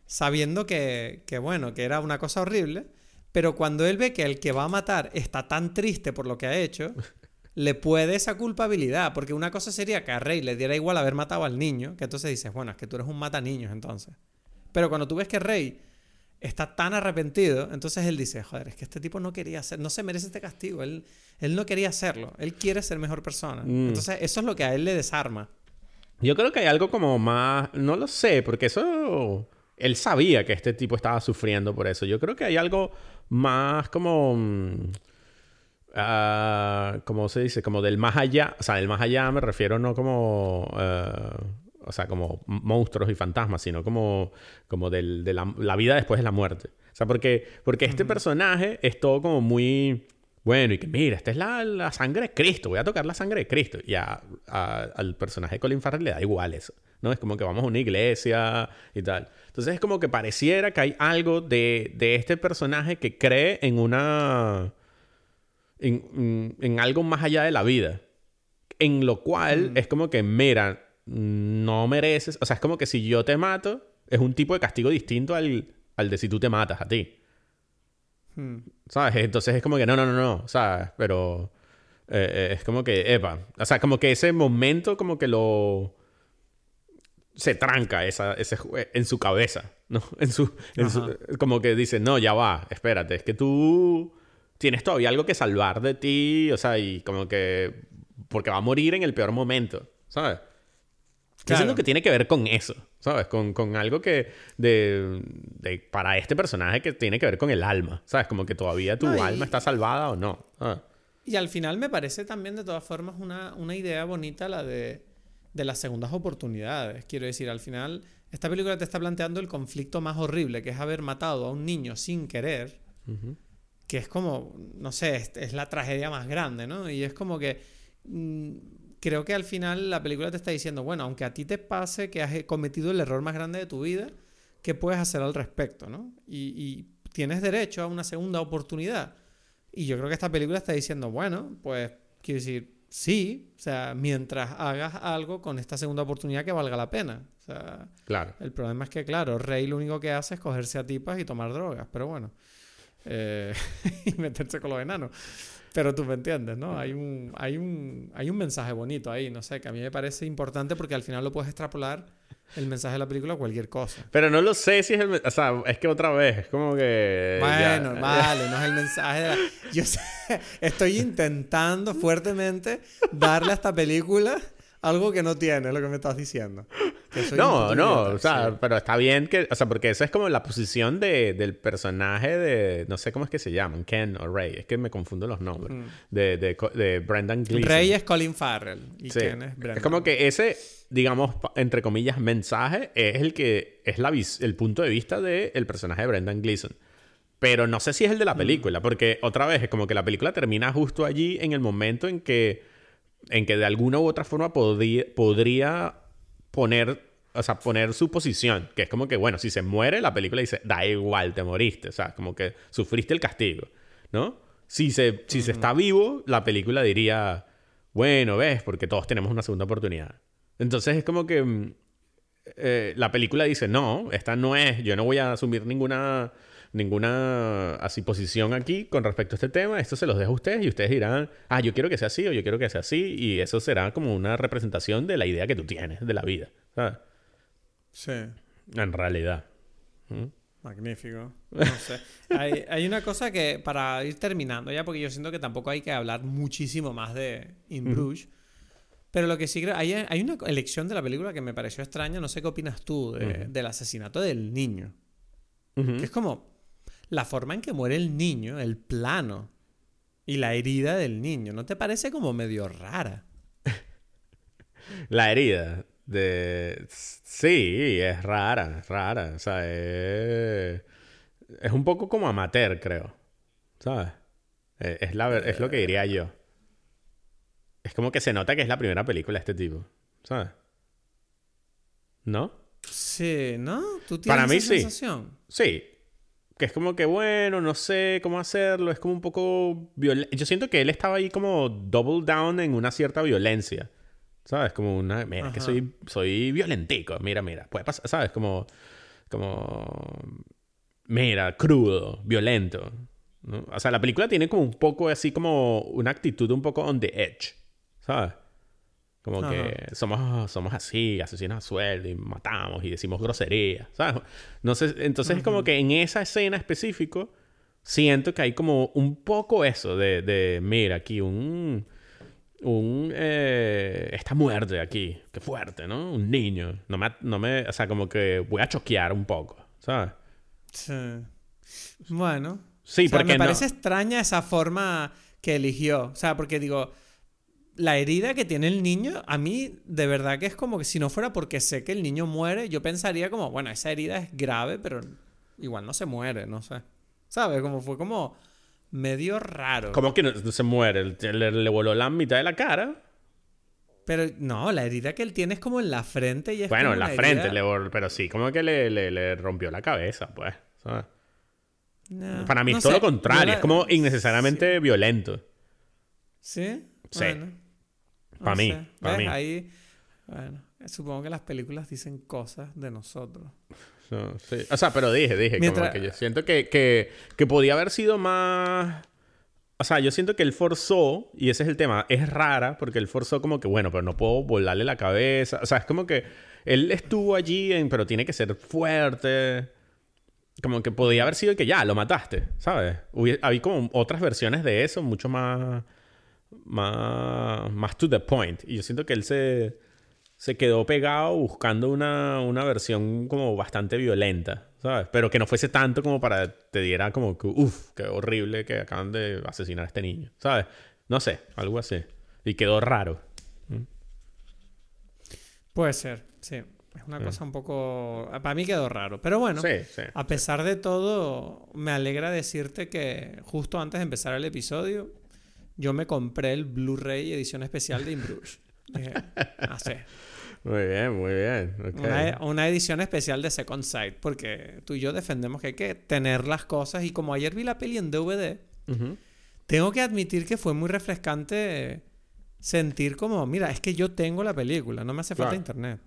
sabiendo que, que, bueno, que era una cosa horrible, pero cuando él ve que el que va a matar está tan triste por lo que ha hecho, le puede esa culpabilidad, porque una cosa sería que a Rey le diera igual haber matado al niño, que entonces dices, bueno, es que tú eres un mata niños entonces. Pero cuando tú ves que Rey está tan arrepentido, entonces él dice, joder, es que este tipo no quería hacer, no se merece este castigo, él, él no quería hacerlo, él quiere ser mejor persona. Mm. Entonces eso es lo que a él le desarma. Yo creo que hay algo como más, no lo sé, porque eso, él sabía que este tipo estaba sufriendo por eso. Yo creo que hay algo más como... Uh, ¿Cómo se dice? Como del más allá. O sea, del más allá me refiero no como... Uh, o sea, como monstruos y fantasmas, sino como, como del, de la, vida después de la muerte. O sea, porque, porque este personaje es todo como muy... Bueno, y que mira, esta es la, la, sangre de Cristo, voy a tocar la sangre de Cristo. Y a, al personaje de Colin Farrell le da igual eso, ¿no? Es como que vamos a una iglesia y tal. Entonces es como que pareciera que hay algo de, de este personaje que cree en una... En, en, algo más allá de la vida. En lo cual es como que, mira, no mereces, o sea, es como que si yo te mato, es un tipo de castigo distinto al, al de si tú te matas a ti. Hmm. ¿Sabes? Entonces es como que no, no, no, no, ¿sabes? Pero eh, eh, es como que, epa, o sea, como que ese momento como que lo... Se tranca esa, ese, en su cabeza, ¿no? En su, en su, Como que dice, no, ya va, espérate, es que tú tienes todavía algo que salvar de ti, o sea, y como que... Porque va a morir en el peor momento, ¿sabes? Yo siento que tiene que ver con eso, ¿sabes? Con, con algo que de, de, para este personaje que tiene que ver con el alma, ¿sabes? Como que todavía tu alma está salvada o no. Y al final me parece también de todas formas una, una idea bonita la de, de las segundas oportunidades. Quiero decir, al final esta película te está planteando el conflicto más horrible, que es haber matado a un niño sin querer, que es como, no sé, es, es, la tragedia más grande, ¿no? Y es como que... Mm, creo que al final la película te está diciendo, bueno, aunque a ti te pase que has cometido el error más grande de tu vida, ¿qué puedes hacer al respecto? ¿no? Y, tienes derecho a una segunda oportunidad. Y yo creo que esta película está diciendo, bueno, pues quiero decir, sí, o sea, mientras hagas algo con esta segunda oportunidad que valga la pena. O sea, claro. el problema es que, claro, Rey lo único que hace es cogerse a tipas y tomar drogas, pero bueno. Eh, y meterse con los enanos. Pero tú me entiendes, ¿no? Hay un, hay, un, hay un mensaje bonito ahí, no sé, que a mí me parece importante porque al final lo puedes extrapolar el mensaje de la película a cualquier cosa. Pero no lo sé si es el... O sea, es que otra vez, es como que... Bueno, vale, no es el mensaje de la... Yo sé, estoy intentando fuertemente darle a esta película algo que no tiene, lo que me estás diciendo. No, no, o sea, pero está bien que, o sea, porque esa es como la posición de, del personaje de, no sé cómo es que se llaman, Ken o Ray, es que me confundo los nombres, de, de, de, Brendan Gleeson. Ray es Colin Farrell y Ken es Brendan. Es como que ese, digamos, entre comillas, mensaje es el que es la el punto de vista del personaje de Brendan Gleeson. Pero no sé si es el de la mm. película, porque otra vez es como que la película termina justo allí en el momento en que en que de alguna u otra forma podría, podría poner, o sea, poner su posición, que es como que, bueno, si se muere, la película dice, da igual, te moriste, o sea, como que sufriste el castigo, ¿no? Si se, si se está vivo, la película diría, bueno, ves, porque todos tenemos una segunda oportunidad. Entonces es como que mm, eh, la película dice, no, esta no es, yo no voy a asumir ninguna ninguna así posición aquí con respecto a este tema. Esto se los dejo a ustedes y ustedes dirán, ah, yo quiero que sea así o yo quiero que sea así. Y eso será como una representación de la idea que tú tienes de la vida. ¿sabes? Sí. En realidad. ¿Mm? Magnífico. No sé. hay, hay, una cosa que, para ir terminando ya, porque yo siento que tampoco hay que hablar muchísimo más de In Bruges. Pero lo que sí creo, hay, hay una elección de la película que me pareció extraña, no sé qué opinas tú, de- del asesinato del niño. Que es como la forma en que muere el niño, el plano y la herida del niño. ¿No te parece como medio rara? La herida de... Sí, es rara, es rara. O sea, es... Es un poco como amateur, creo. ¿Sabes? Eh, Es, la, es lo que diría yo. Es como que se nota que es la primera película de este tipo. ¿Sabes? ¿No? Sí, ¿no? ¿Tú tienes Para mí esa sí. sensación? Sí. Que es como que, bueno, no sé cómo hacerlo. Es como un poco... violen- Yo siento que él estaba ahí como double down en una cierta violencia. ¿Sabes? Como una... Mira, que Ajá. soy, soy violentico. Mira, mira. Puede pasar, ¿sabes? Como... Como... Mira, crudo, violento. ¿no? O sea, la película tiene como un poco así como una actitud un poco on the edge. ¿Sabes? Como Ajá. que somos, somos así, asesinos a sueldo y matamos y decimos groserías, ¿sabes? No sé, entonces es como que en esa escena específico siento que hay como un poco eso de, de mira, aquí un... Un... eh, esta muerte aquí, qué fuerte, ¿no? Un niño. No me, no me... O sea, como que voy a choquear un poco, ¿sabes? Sí. Bueno. Sí, O sea, porque me no- parece extraña esa forma que eligió. O sea, porque digo, la herida que tiene el niño, a mí de verdad que es como que si no fuera porque sé que el niño muere, yo pensaría como, bueno, esa herida es grave, pero igual no se muere, no sé. ¿Sabes? Como fue como medio raro. Como que no, se muere, le, le voló la mitad de la cara. Pero no, la herida que él tiene es como en la frente y es Bueno, en la frente, herida- le vol- pero sí, como que le, le- le rompió la cabeza, pues. ¿sabes? No, Para mí no es todo sé, lo contrario, la- es como innecesariamente violento. ¿Sí? Sí. Bueno, Pa' no mí, sé. pa' ¿Ves? mí. Ahí, bueno, supongo que las películas dicen cosas de nosotros. No, sí. O sea, pero dije, dije, Mientras- como que yo siento que, que, que podía haber sido más... O sea, yo siento que él forzó, y ese es el tema, es rara porque él forzó como que, bueno, pero no puedo volarle la cabeza. O sea, es como que él estuvo allí, en, pero tiene que ser fuerte. Como que podía haber sido que ya, lo mataste, ¿sabes? Hubi- Había como otras versiones de eso, mucho más, más, más to the point. Y yo siento que él se, se quedó pegado buscando una, una versión como bastante violenta, ¿sabes? Pero que no fuese tanto como para te diera como que, uff, qué horrible que acaban de asesinar a este niño, ¿sabes? No sé, algo así. Y quedó raro. Puede ser, sí. Es una cosa un poco... Para mí quedó raro. Pero bueno, Sí, sí. a pesar de todo, me alegra decirte que justo antes de empezar el episodio, yo me compré el Blu-ray edición especial de In Bruges. Dije, ah, sí. Muy bien, muy bien. Una, una edición especial de Second Sight, porque tú y yo defendemos que hay que tener las cosas. Y como ayer vi la peli en DVD, tengo que admitir que fue muy refrescante sentir como, mira, es que yo tengo la película, no me hace falta Claro. internet.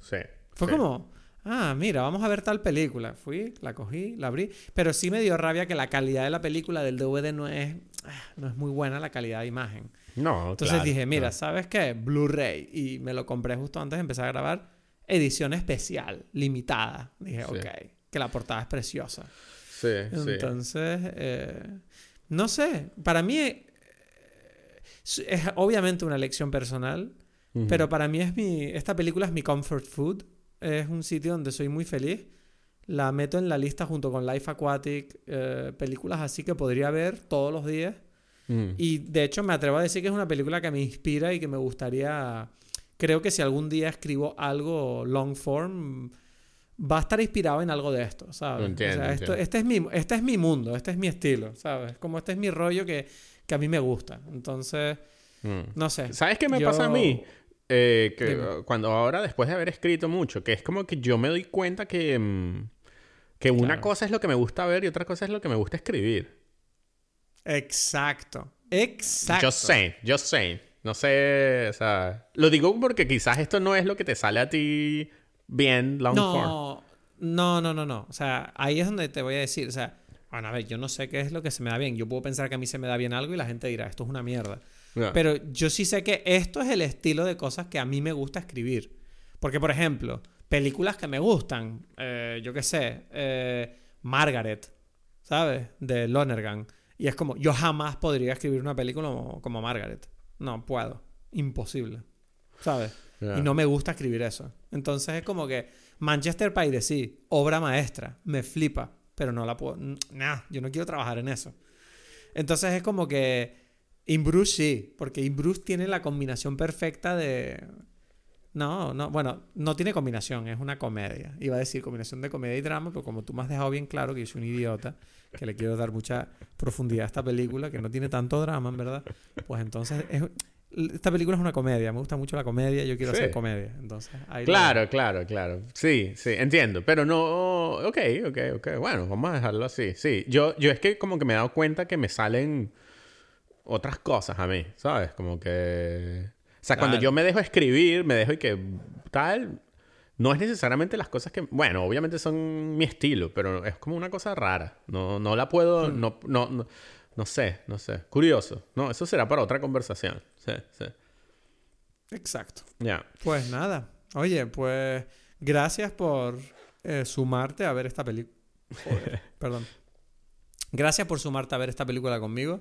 Sí. Fue sí. como, ah, mira, vamos a ver tal película. Fui, la cogí, la abrí, pero sí me dio rabia que la calidad de la película del DVD no es, no es muy buena la calidad de imagen. No, Entonces claro, dije, mira. ¿sabes qué? Blu-ray. Y me lo compré justo antes de empezar a grabar. Edición especial, limitada. Dije, Sí. ok, que la portada es preciosa. Sí, sí. Entonces, eh, no sé, para mí eh, es, obviamente una elección personal, pero para mí es mi, esta película es mi comfort food, es un sitio donde soy muy feliz. La meto en la lista junto con Life Aquatic, eh, películas así que podría ver todos los días. Mm. Y de hecho me atrevo a decir que es una película que me inspira y que me gustaría... Creo que si algún día escribo algo long form, va a estar inspirado en algo de esto, ¿sabes? Entiendo, o sea, esto, este, es mi, este es mi mundo, este es mi estilo, ¿sabes? Como este es mi rollo que, que a mí me gusta. Entonces, Mm. no sé. ¿Sabes qué me Yo- pasa a mí? Eh, que cuando ahora, después de haber escrito mucho, que es como que yo me doy cuenta que, mm, que una cosa es lo que me gusta ver y otra cosa es lo que me gusta escribir. Exacto. Exacto. Just saying, just saying. No sé, o sea, lo digo porque quizás esto no es lo que te sale a ti bien long form. No, no, no, no, no. O sea, ahí es donde te voy a decir, o sea, bueno, a ver, yo no sé qué es lo que se me da bien. Yo puedo pensar que a mí se me da bien algo y la gente dirá, esto es una mierda. No. Pero yo sí sé que esto es el estilo de cosas que a mí me gusta escribir. Porque, por ejemplo, películas que me gustan, eh, yo qué sé, eh, Margaret, ¿sabes? De Lonergan. Y es como, yo jamás podría escribir una película como, como Margaret. No puedo. Imposible. ¿sabes? Y no me gusta escribir eso. Entonces es como que Manchester by the Sea, obra maestra, me flipa, pero no la puedo. Nah, yo no quiero trabajar en eso. Entonces es como que In Bruges sí, porque In Bruges tiene la combinación perfecta de. No, no, bueno, no tiene combinación, es una comedia. Iba a decir combinación de comedia y drama, pero como tú me has dejado bien claro que yo soy un idiota, que le quiero dar mucha profundidad a esta película, que no tiene tanto drama, en verdad, pues entonces es- esta película es una comedia, me gusta mucho la comedia, yo quiero Sí. hacer comedia. Entonces, ahí lo- Claro, claro, claro. Sí, sí, entiendo. Pero no... Ok, ok, ok. Bueno, vamos a dejarlo así. Sí, yo, yo es que como que me he dado cuenta que me salen otras cosas a mí, ¿sabes? Como que... O sea, cuando yo me dejo escribir, me dejo y que tal... No es necesariamente las cosas que... Bueno, obviamente son mi estilo, pero es como una cosa rara. No, no la puedo... Hmm. No, no, no, no sé, no sé. Curioso. No, eso será para otra conversación. Sí, sí. Exacto. Ya. Pues nada. Oye, pues gracias por eh, sumarte a ver esta película. Perdón. Gracias por sumarte a ver esta película conmigo.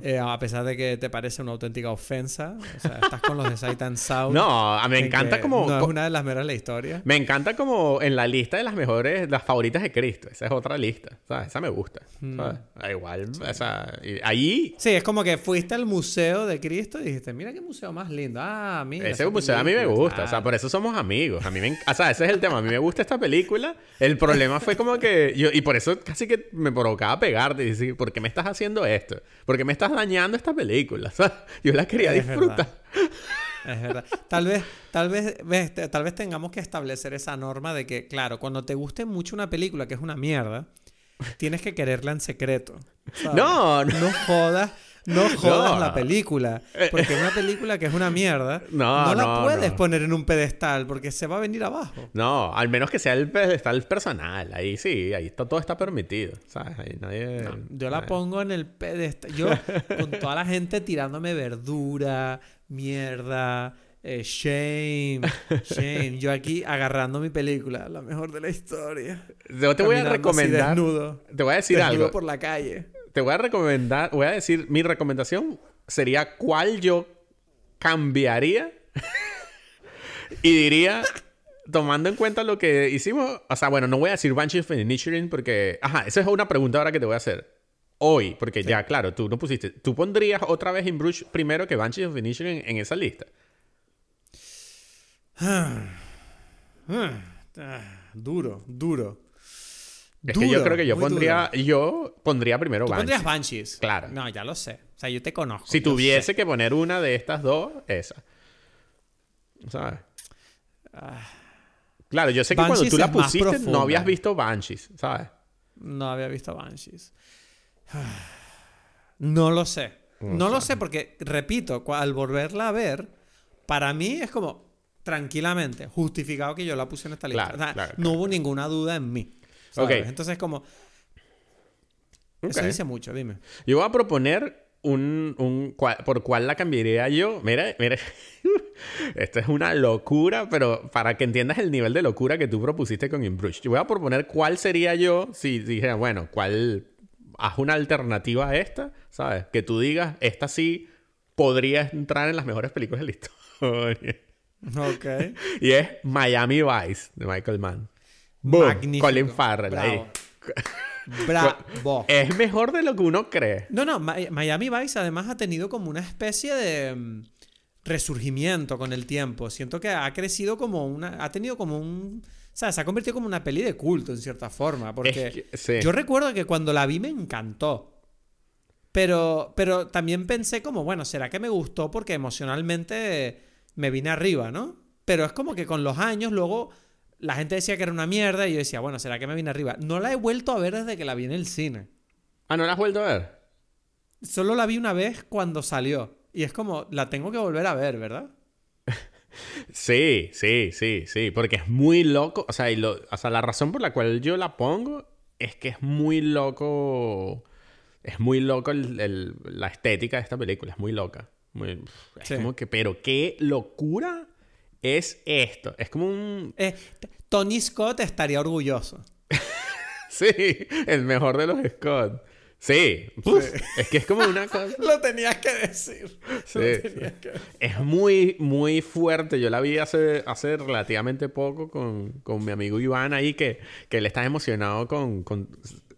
Eh, a pesar de que te parece una auténtica ofensa. O sea, estás con los de Sight and Sound. No, me en encanta como... No es una de las meras de la historia. Me encanta como en la lista de las mejores, las favoritas de Cristo. Esa es otra lista. ¿sabes? Esa me gusta. Mm. ¿sabes? Da igual. Sea, y- ahí... Sí, es como que fuiste al Museo de Cristo y dijiste, mira qué museo más lindo. Ah, mira. Ese esa museo a mí me gusta. O sea, claro. por eso somos amigos. A mí me... O sea, ese es el tema. A mí me gusta esta película. El problema fue como que... Yo... Y por eso casi que me provocaba pegarte y decir, ¿por qué me estás haciendo esto? ¿Por qué me estás dañando esta película? Yo la quería Es disfrutar. verdad. Es verdad. Tal vez, tal vez, ves, tal vez tengamos que establecer esa norma de que, claro, cuando te guste mucho una película que es una mierda, tienes que quererla en secreto. ¿sabes? No, no. No jodas, no jodas No. la película. Porque una película que es una mierda, No, no, la no, puedes poner en un pedestal porque se va a venir abajo. No, al menos que sea el pedestal personal. Ahí sí, ahí está, todo está permitido. ¿Sabes? Ahí nadie... Yo la nadie- pongo en el pedestal. Yo, con toda la gente tirándome verdura, mierda, eh, shame, shame. Yo aquí agarrando mi película, la mejor de la historia. Yo te voy a recomendar. desnudo, Te voy a decir algo. por la calle. Te voy a recomendar. Voy a decir. Mi recomendación sería cuál yo cambiaría. y diría. Tomando en cuenta lo que hicimos. O sea, bueno, no voy a decir Banshee of porque. Ajá, esa es una pregunta ahora que te voy a hacer. Hoy, porque ya, claro, tú no pusiste. ¿Tú pondrías otra vez In Bruges primero que Banshee of Inisherin en esa lista? Ah, duro, duro. Es que yo creo que yo pondría. duro. Yo pondría primero Tú Banshee. pondrías Banshees. Claro. No, ya lo sé. O sea, yo te conozco. Si tuviese sé. que poner una de estas dos, esa. ¿Sabes? Claro, yo sé que cuando Banshees tú la pusiste no habías visto Banshees, ¿sabes? No había visto Banshees. No lo sé. No lo sé porque, repito, al volverla a ver, para mí es como tranquilamente justificado que yo la puse en esta lista. Claro, O sea, claro, no hubo ninguna duda en mí. ¿Sabes? Ok. Entonces, como. Eso Ok. dice mucho, dime. Yo voy a proponer un, un por cuál la cambiaría yo. Mira, mira. Esto es una locura, pero para que entiendas el nivel de locura que tú propusiste con In Bruges. Yo voy a proponer cuál sería yo si dijera, bueno, cuál haz una alternativa a esta, ¿sabes? Que tú digas, esta sí podría entrar en las mejores películas de la historia. Ok. Y es Miami Vice de Michael Mann. Boom. Magnífico. Colin Farrell ahí. Bravo. Bravo. Es mejor de lo que uno cree. No, no, Mi- Miami Vice además ha tenido como una especie de mm, resurgimiento con el tiempo. Siento que ha crecido como una. Ha tenido como un. O sea, se ha convertido como una peli de culto en cierta forma. Porque Es que- sí. yo recuerdo que cuando la vi me encantó. Pero, pero también pensé como, bueno, ¿será que me gustó porque emocionalmente me vine arriba, ¿no? Pero es como que con los años luego la gente decía que era una mierda y yo decía, bueno, ¿será que me vine arriba? No la he vuelto a ver desde que la vi en el cine. Ah, ¿no la has vuelto a ver? Solo la vi una vez cuando salió. Y es como, la tengo que volver a ver, ¿verdad? Sí, sí, sí, sí. Porque es muy loco. O sea, y lo- o sea, la razón por la cual yo la pongo es que es muy loco. Es muy loco el- el- la estética de esta película. Es muy loca. Muy- es Sí. como que, pero qué locura es esto. Es como un. Eh, Tony Scott estaría orgulloso. Sí, el mejor de los Scott. Sí, Uf, es que es como una cosa. Lo tenías que decir. Sí, Lo sí. tenías que- Es muy, muy fuerte. Yo la vi hace, hace relativamente poco con, con mi amigo Iván ahí, que, que él está emocionado con, con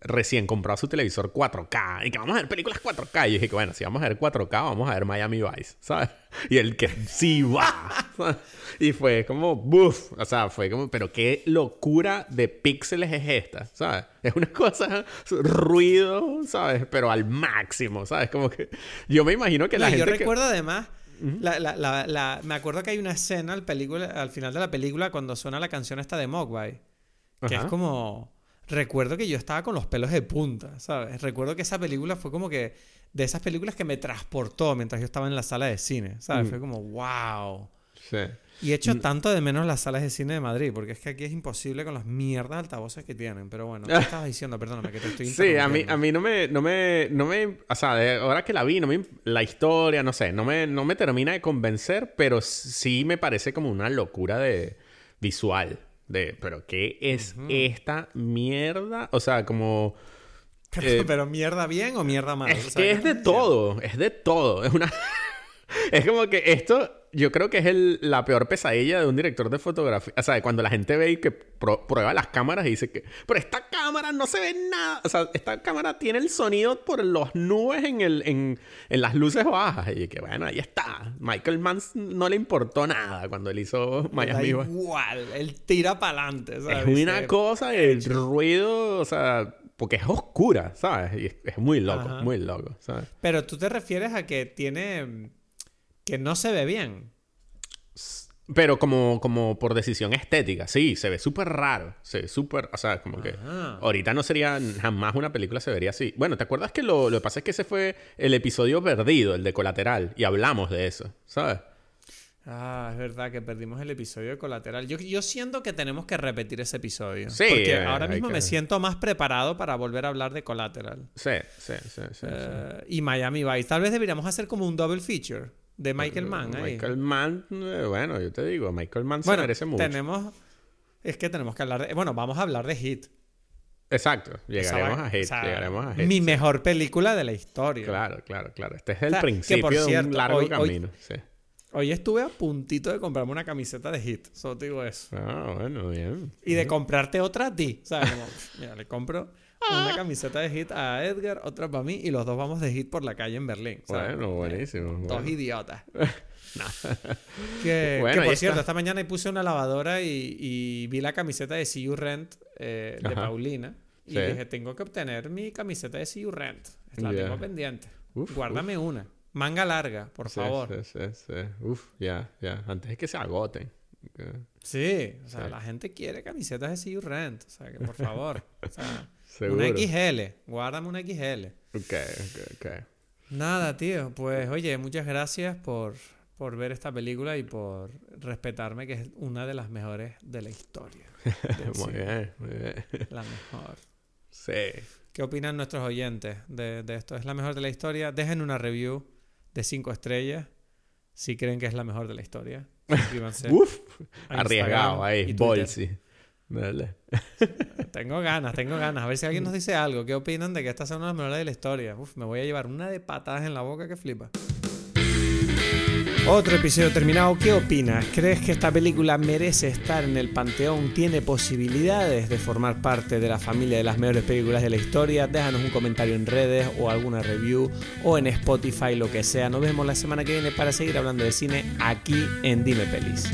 recién comprado su televisor 4K y que vamos a ver películas 4K. Y yo dije que bueno, si vamos a ver 4K, vamos a ver Miami Vice, ¿sabes? Y él que sí va. ¿sabes? Y fue como, buf, o sea, fue como, pero qué locura de píxeles es esta, ¿sabes? Es una cosa, ruido, ¿sabes? Pero al máximo, ¿sabes? Como que yo me imagino que la No, gente yo que- recuerdo además, la, la- la- la- me acuerdo que hay una escena al, película, al final de la película cuando suena la canción esta de Mogwai, que Ajá. es como... Recuerdo que yo estaba con los pelos de punta, ¿sabes? Recuerdo que esa película fue como que de esas películas que me transportó mientras yo estaba en la sala de cine, ¿sabes? Mm. Fue como, wow. Sí. Y he hecho tanto de menos las salas de cine de Madrid, porque es que aquí es imposible con las mierdas altavoces que tienen. Pero bueno, ¿qué estabas diciendo? Perdóname, que te estoy Sí, a mí, a mí no me, no me, no me, o sea, de ahora que la vi, no me, la historia, no sé, no me, no me termina de convencer, pero sí me parece como una locura de visual, de, pero ¿qué es esta mierda? O sea, como, Pero, eh, pero mierda bien o mierda mal. es O sea, que ¿qué es de todo, es de todo, es una, es como que esto, yo creo que es el- la peor pesadilla de un director de fotografía. O sea, cuando la gente ve y que pro- prueba las cámaras y dice que, pero esta cámara no se ve nada. O sea, esta cámara tiene el sonido por las nubes en, el, en, en las luces bajas. Y que bueno, ahí está. Michael Mann no le importó nada cuando él hizo Da Miami Vice. igual, él tira para adelante. Es una cosa del ruido, o sea, porque es oscura, ¿sabes? Y es, es muy loco, Ajá. muy loco, ¿sabes? Pero tú te refieres a que tiene... que no se ve bien. Pero como, como por decisión estética, sí, se ve súper raro. Se ve súper, o sea, como que Ajá. ahorita no sería, jamás una película se vería así. Bueno, ¿te acuerdas que lo, lo que pasa es que ese fue el episodio perdido, el de Colateral, y hablamos de eso, ¿sabes? Ah, es verdad que perdimos el episodio de Colateral. Yo, yo siento que tenemos que repetir ese episodio. Sí, Porque eh, ahora mismo que- me siento más preparado para volver a hablar de Colateral. Sí, sí, sí, sí. sí. Eh, y Miami Vice. Tal vez deberíamos hacer como un double feature de Michael Mann ahí. Michael Mann, eh, bueno, yo te digo, Michael Mann se bueno, merece mucho. tenemos... Es que tenemos que hablar de... Bueno, vamos a hablar de Hit. Exacto, llegaremos a Hit, o sea, llegaremos a Hit. Mi sí. mejor película de la historia. Claro, claro, claro. Este es el O sea, que principio de un largo hoy- hoy- camino. Sí. Hoy estuve a puntito de comprarme una camiseta de Hit. Solo te digo eso. Ah, bueno, bien. Y de comprarte otra a ti. ¿Sabes? Como, mira, le compro una camiseta de Hit a Edgar, otra para mí, y los dos vamos de Hit por la calle en Berlín. ¿sabes? Bueno, buenísimo. Dos bueno. idiotas. que, Bueno, que, por está. cierto, esta mañana puse una lavadora y, y vi la camiseta de See You Rent eh, de Ajá. Paulina. Y Sí. dije, tengo que obtener mi camiseta de See You Rent. La Ya. tengo pendiente. Uf, Guárdame una. Manga larga, por Sí, favor. Sí, sí, sí. Uf, ya, ya. Antes de que se agoten. Ok, Sí, o sea, la gente quiere camisetas de See You Rent. O sea, que por favor. o sea, Seguro. una XL. Guárdame una XL. Ok, ok, ok. Nada, tío. Pues oye, muchas gracias por, por ver esta película y por respetarme, que es una de las mejores de la historia. Muy bien, muy bien. La mejor. Sí. ¿Qué opinan nuestros oyentes de, de esto? ¿Es la mejor de la historia? Dejen una review de 5 estrellas si creen que es la mejor de la historia. Suscríbanse. Uf, arriesgado ahí. Twitter. Dale. Tengo ganas, tengo ganas. A ver si alguien nos dice algo. ¿Qué opinan de que esta sea una de las mejores de la historia? Uf, me voy a llevar una de patadas en la boca que flipa. Otro episodio terminado. ¿Qué opinas? ¿Crees que esta película merece estar en el panteón? ¿Tiene posibilidades de formar parte de la familia de las mejores películas de la historia? Déjanos un comentario en redes o alguna review o en Spotify, lo que sea. Nos vemos la semana que viene para seguir hablando de cine aquí en Dime Pelis.